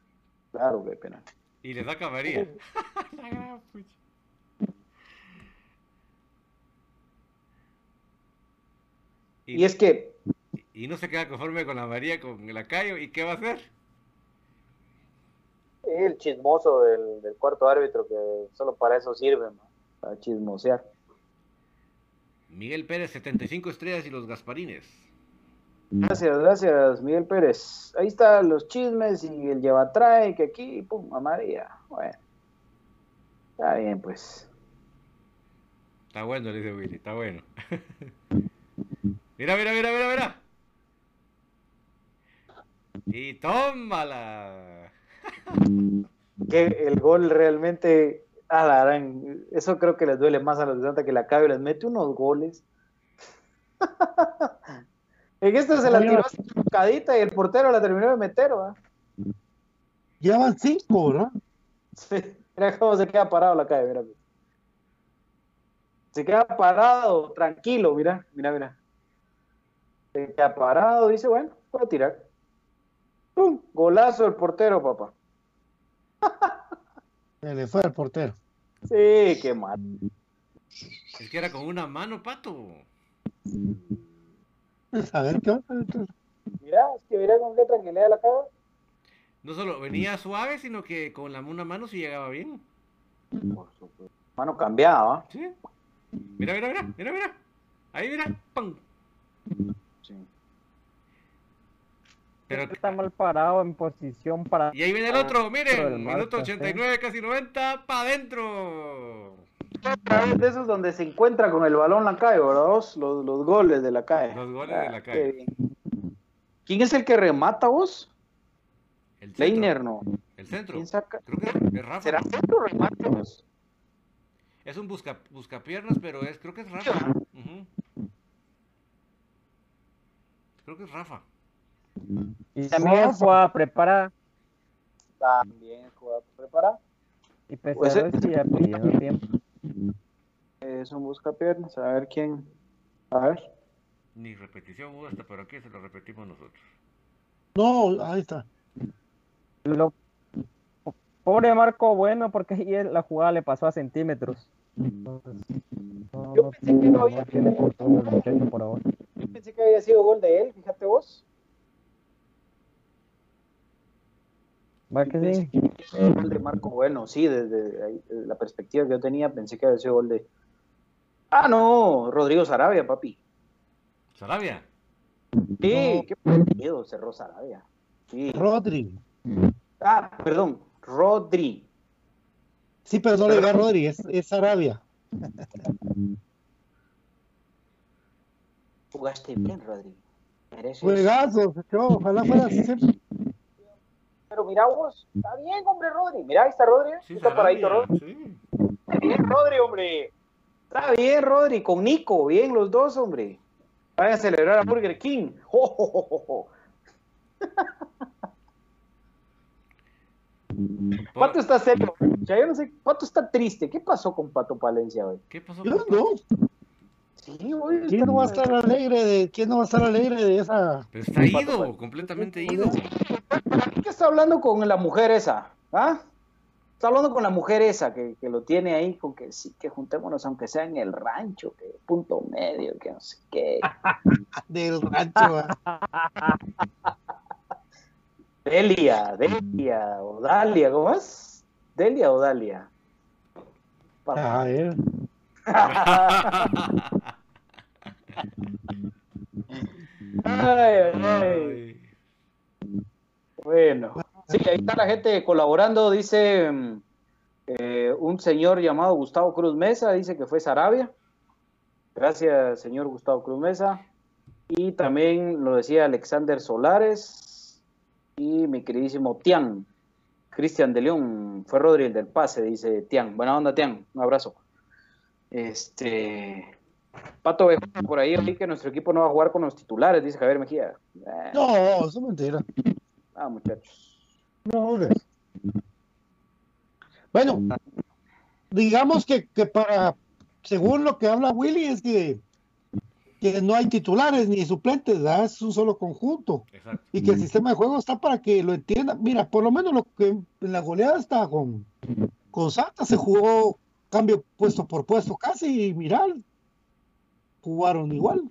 Claro que es penal. Y le saca a María. La gran pucha. Y es que, y no se queda conforme con la María, con el Acayo. ¿Y qué va a hacer? el chismoso del, del cuarto árbitro que solo para eso sirve, para chismosear. Miguel Pérez, 75 estrellas y los Gasparines. Gracias, gracias, Miguel Pérez. Ahí están los chismes y el llevatrae que aquí, pum, a María. Bueno, está bien, pues. Está bueno, le dice Willy, está bueno. mira, mira, mira, mira, mira. Y tómala. Que el gol realmente Ah, la gran- eso creo que les duele más a los de Santa que la cabe les mete unos goles. en esta se la tiró así trucadita y el portero la terminó de meter, ¿va? Llevan cinco, ¿verdad? Sí, mira cómo se queda parado la calle, mira. Se queda parado, tranquilo, mira, mira, mira. Se queda parado, dice, bueno, voy a tirar. ¡Pum! Golazo del portero, papá. Se le fue al portero. Sí, qué mal. Es que era con una mano, pato. A ver qué onda. Mira, es que mira con qué tranquilidad la caga. No solo venía suave, sino que con la una mano sí llegaba bien. Mano cambiada, ¿va? Sí. Mira, mira, mira, mira, mira. Ahí, mira. ¡Pam! Sí. Pero, Está mal parado en posición para. y ahí viene el otro, miren. el Minuto marca, 89, casi 90, pa' adentro. Otra vez de esos donde se encuentra con el balón la calle, ¿verdad? vos? Los, los goles de la calle. Los goles de la calle. ¿Quién es el que remata vos? El centro. Leiner, no. El centro. ¿Quién saca? Creo que es Rafa. ¿Será centro o remate vos? Es un busca, buscapiernas, pero es, creo que es Rafa. Creo que es Rafa. Y también jugada preparada. También juega preparado. Y pese Pues, a eh, eso, ya pidiendo tiempo. Es un buscapiernas. A ver quién. A ver. Ni repetición hubo hasta por aquí, se lo repetimos nosotros. No, ahí está. Lo... Pobre Marco Bueno, porque ahí la jugada le pasó a centímetros. No, Yo pensé que no había-. Yo pensé que había sido gol de él, fíjate vos. Va que sí. Gol de Marco Bueno, sí, desde, ahí, desde la perspectiva que yo tenía, pensé que había sido gol de. Ah, no, Rodrigo Sarabia, papi. Sarabia. Sí, qué partido cerró Sarabia. Sí. Rodri. Ah, perdón, Rodri. Sí, pero no le diga Rodri, es, es Arabia. Jugaste bien, Rodri. Mereces- Juegazo, yo, ojalá fuera siempre. Pero mira vos, está bien, hombre, Rodri. Mira, ahí está Rodri. Sí, está paradito. Rodri. Sí. Está bien, Rodri, hombre. Está bien, Rodri, con Nico, bien los dos, hombre. Vayan a celebrar a Burger King. Jo, jo, jo, jo, jo. Por- Pato está serio. Yo no sé, Pato está triste. ¿Qué pasó con Pato Palencia hoy? ¿Qué pasó? Yo con- no. Sí, hoy ¿Quién no va a estar alegre de, quién no va a estar alegre de esa? Pero está ido, completamente ido. ¿Qué está hablando con la mujer esa? ¿Ah? Está hablando con la mujer esa que, que lo tiene ahí con que sí, que juntémonos aunque sea en el rancho, que punto medio, que no sé qué. Del rancho. Delia, Delia, o Dalia, ¿cómo es? Delia o Dalia. A ver. Ay, ay, ay. Ay. Bueno, sí, ahí está la gente colaborando, dice mm, eh, un señor llamado Gustavo Cruz Mesa, dice que fue Sarabia. Gracias, señor Gustavo Cruz Mesa. Y también lo decía Alexander Solares y mi queridísimo Tian, Cristian de León, fue Rodri el del pase, dice Tian. Buena onda, Tian, un abrazo. Este, Pato ve por ahí, que nuestro equipo no va a jugar con los titulares, dice Javier Mejía. Eh, No, eso es mentira. Ah, muchachos. No, hombre. Bueno, digamos que, que para, según lo que habla Willy, es que, que no hay titulares ni suplentes, ¿verdad? es un solo conjunto. Exacto. Y que el sistema de juego está para que lo entiendan. Mira, por lo menos lo que en la goleada está con, con Santa se jugó cambio puesto por puesto casi y mira, jugaron igual.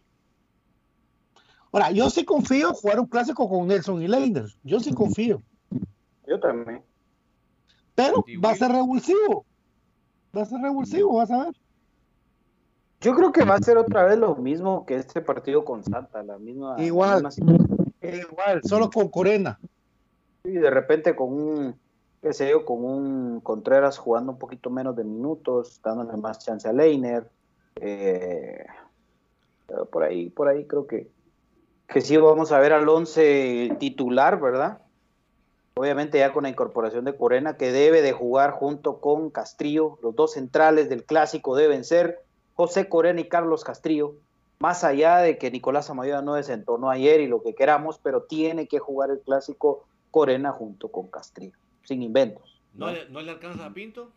Ahora, yo sí confío en jugar un clásico con Nelson y Leiner. Yo sí confío. Yo también. Pero va a ser revulsivo. Va a ser revulsivo, vas a ver. Yo creo que va a ser otra vez lo mismo que este partido con Santa, la misma. Igual. la misma situación. Igual, solo con Corena. Y de repente con un, qué sé yo, con un Contreras jugando un poquito menos de minutos, dándole más chance a Leiner. eh, pero por ahí, por ahí creo que, que sí vamos a ver al 11 titular, ¿verdad? Obviamente ya con la incorporación de Corena, que debe de jugar junto con Castrillo. Los dos centrales del clásico deben ser José Corena y Carlos Castrillo. Más allá de que Nicolás Amayoa no desentonó ayer y lo que queramos, pero tiene que jugar el clásico Corena junto con Castrillo, sin inventos. ¿No, le, ¿no le alcanza a Pinto?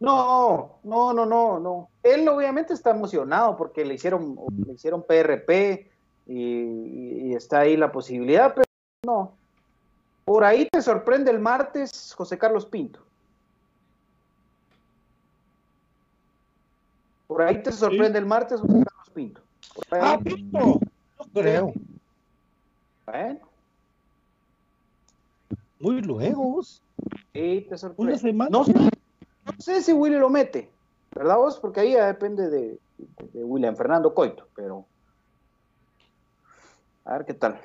No, no, no, no, no. Él obviamente está emocionado porque le hicieron, le hicieron PRP y, y está ahí la posibilidad, pero. Por ahí te sorprende el martes José Carlos Pinto. Por ahí te sorprende el martes José Carlos Pinto. Ah, Pinto. No creo. Bueno, Muy luego. vos. sí, te sorprende. Una semana. No sé, no sé si Willy lo mete, ¿verdad vos? Porque ahí ya depende de, de- de William Fernando Coito, pero a ver qué tal.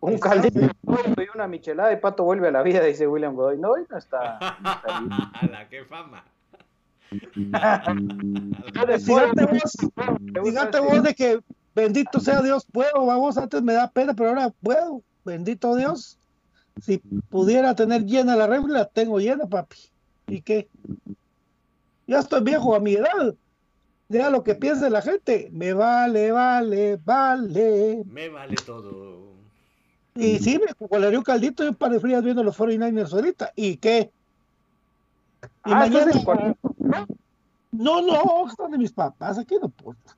Un caldito de pollo y una michelada y Pato vuelve a la vida, dice William Godoy. No, hoy no está. no está bien. A la que fama. Fíjate vos, vos de que bendito sea Dios, puedo, vamos, antes me da pena, pero ahora puedo, bendito Dios. Si pudiera tener llena la refri, la tengo llena, papi. ¿Y qué? Ya estoy viejo a mi edad. Ya lo que piense la gente, me vale, vale, vale. Me vale todo. Y sí, me colaría un caldito y un par de frías viendo los 49ers ahorita. ¿Y qué? Y Ah, ¿estás mañana- cuarto? No, no, están de mis papás, aquí no importa.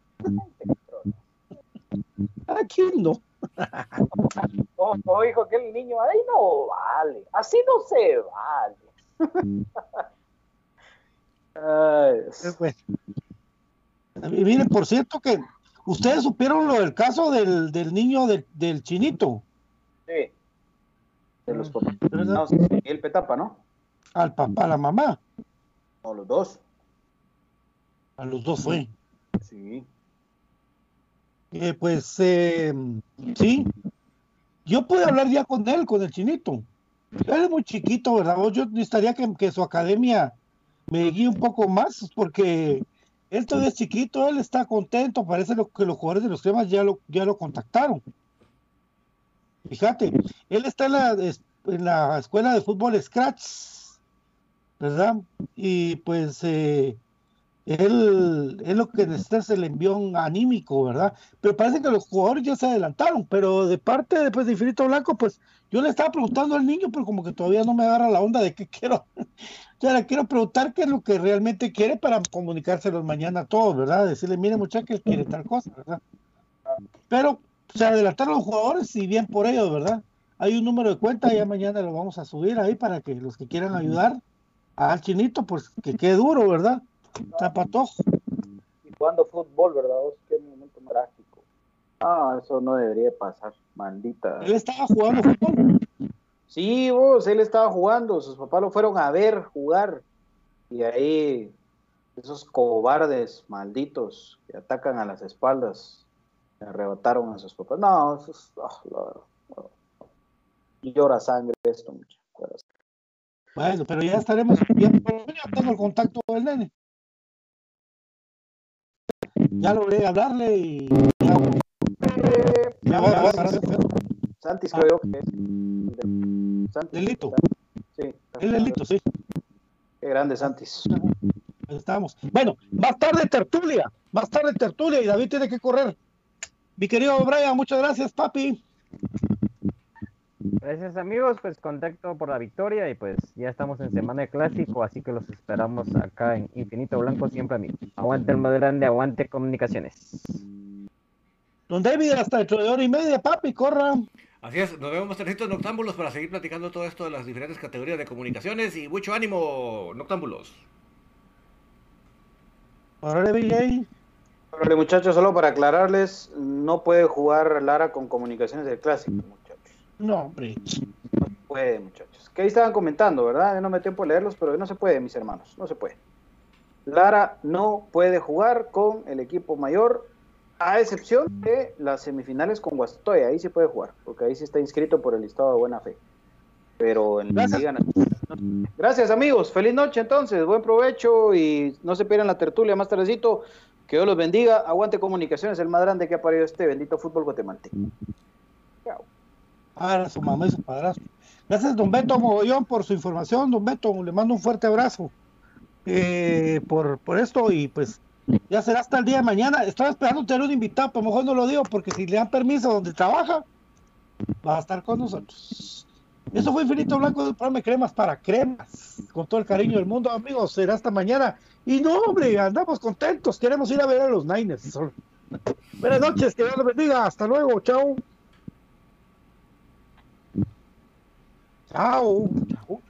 Aquí no. Oh, oh, dijo aquel niño, ahí no vale, así no se vale. Ay. Pues, miren, por cierto que ustedes supieron lo del caso del, del niño del, del chinito, Sí. De los papás. No, sí, el Petapa, ¿no? al papá, a la mamá, No, los dos. a los dos fue. Sí. Eh, pues eh, sí, yo pude hablar ya con él, con el chinito. Él es muy chiquito, ¿verdad? Yo necesitaría que, que su academia me guíe un poco más, porque él todavía es chiquito, él está contento, parece lo, que los jugadores de los temas ya lo, ya lo contactaron. Fíjate, él está en la, es- en la escuela de fútbol Scratch, ¿verdad? Y pues eh, él, él lo que necesita es el envión anímico, ¿verdad? Pero parece que los jugadores ya se adelantaron, pero de parte de, pues, de Infinito Blanco, pues yo le estaba preguntando al niño, pero como que todavía no me agarra la onda de qué quiero. Ya le quiero preguntar qué es lo que realmente quiere para comunicárselos mañana a todos, ¿verdad? Decirle, mire muchacho, él quiere tal cosa, ¿verdad? Pero se adelantaron los jugadores y bien por ellos, ¿verdad? Hay un número de cuenta, ya mañana lo vamos a subir ahí para que los que quieran ayudar al chinito, pues que quede duro, ¿verdad? Tapatojo. Y jugando fútbol, ¿verdad? vos? Qué momento más trágico. Ah, eso no debería pasar, maldita. Él estaba jugando fútbol. Sí, vos, él estaba jugando, sus papás lo fueron a ver jugar. Y ahí, esos cobardes malditos que atacan a las espaldas, le arrebataron a sus papás. No, eso es. ah, no. Llora sangre esto, muchachos. Bueno, pero ya estaremos, ya por lo menos ya tengo el contacto del nene. Ya logré hablarle y ya, voy. Santis creo que es. Santis. Delito. Sí. El delito, sí. Qué grande Santis. Estamos. Bueno, más tarde tertulia, más tarde tertulia y David tiene que correr. Mi querido Brian, muchas gracias, papi. Gracias amigos, pues contacto por la victoria y pues ya estamos en semana de clásico, así que los esperamos acá en Infinito Blanco siempre amigos. Aguante el más grande, aguante comunicaciones. Don David, hasta dentro de hora y media, papi, corra. Así es, nos vemos tardecitos noctámbulos para seguir platicando todo esto de las diferentes categorías de comunicaciones y mucho ánimo, noctámbulos. Órale, Órale, muchachos, solo para aclararles, no puede jugar Lara con comunicaciones del clásico, muchachos. No, hombre. No puede, muchachos. Que ahí estaban comentando, ¿verdad? Yo no me tiempo a leerlos, pero no se puede, mis hermanos. No se puede. Lara no puede jugar con el equipo mayor, a excepción de las semifinales con Guastatoya. Ahí sí puede jugar, porque ahí sí está inscrito por el listado de buena fe. Pero en la Gracias. No. Gracias, amigos. Feliz noche, entonces. Buen provecho y no se pierdan la tertulia más tardecito. Que Dios los bendiga. Aguante comunicaciones, el más grande que ha parido este bendito fútbol guatemalteco. Chao. a su mamá y su padrastro. Gracias, don Beto Mogollón, por su información, don Beto, le mando un fuerte abrazo eh, por, por esto y pues ya será hasta el día de mañana. Estaba esperando tener un invitado, pero mejor no lo digo porque si le dan permiso donde trabaja, va a estar con nosotros. Eso fue Infinito Blanco del programa Cremas para Cremas. Con todo el cariño del mundo, amigos. Será hasta mañana. Y no, hombre, andamos contentos. Queremos ir a ver a los Niners. Buenas noches, que Dios los bendiga. Hasta luego. Chao. Chao. Chao.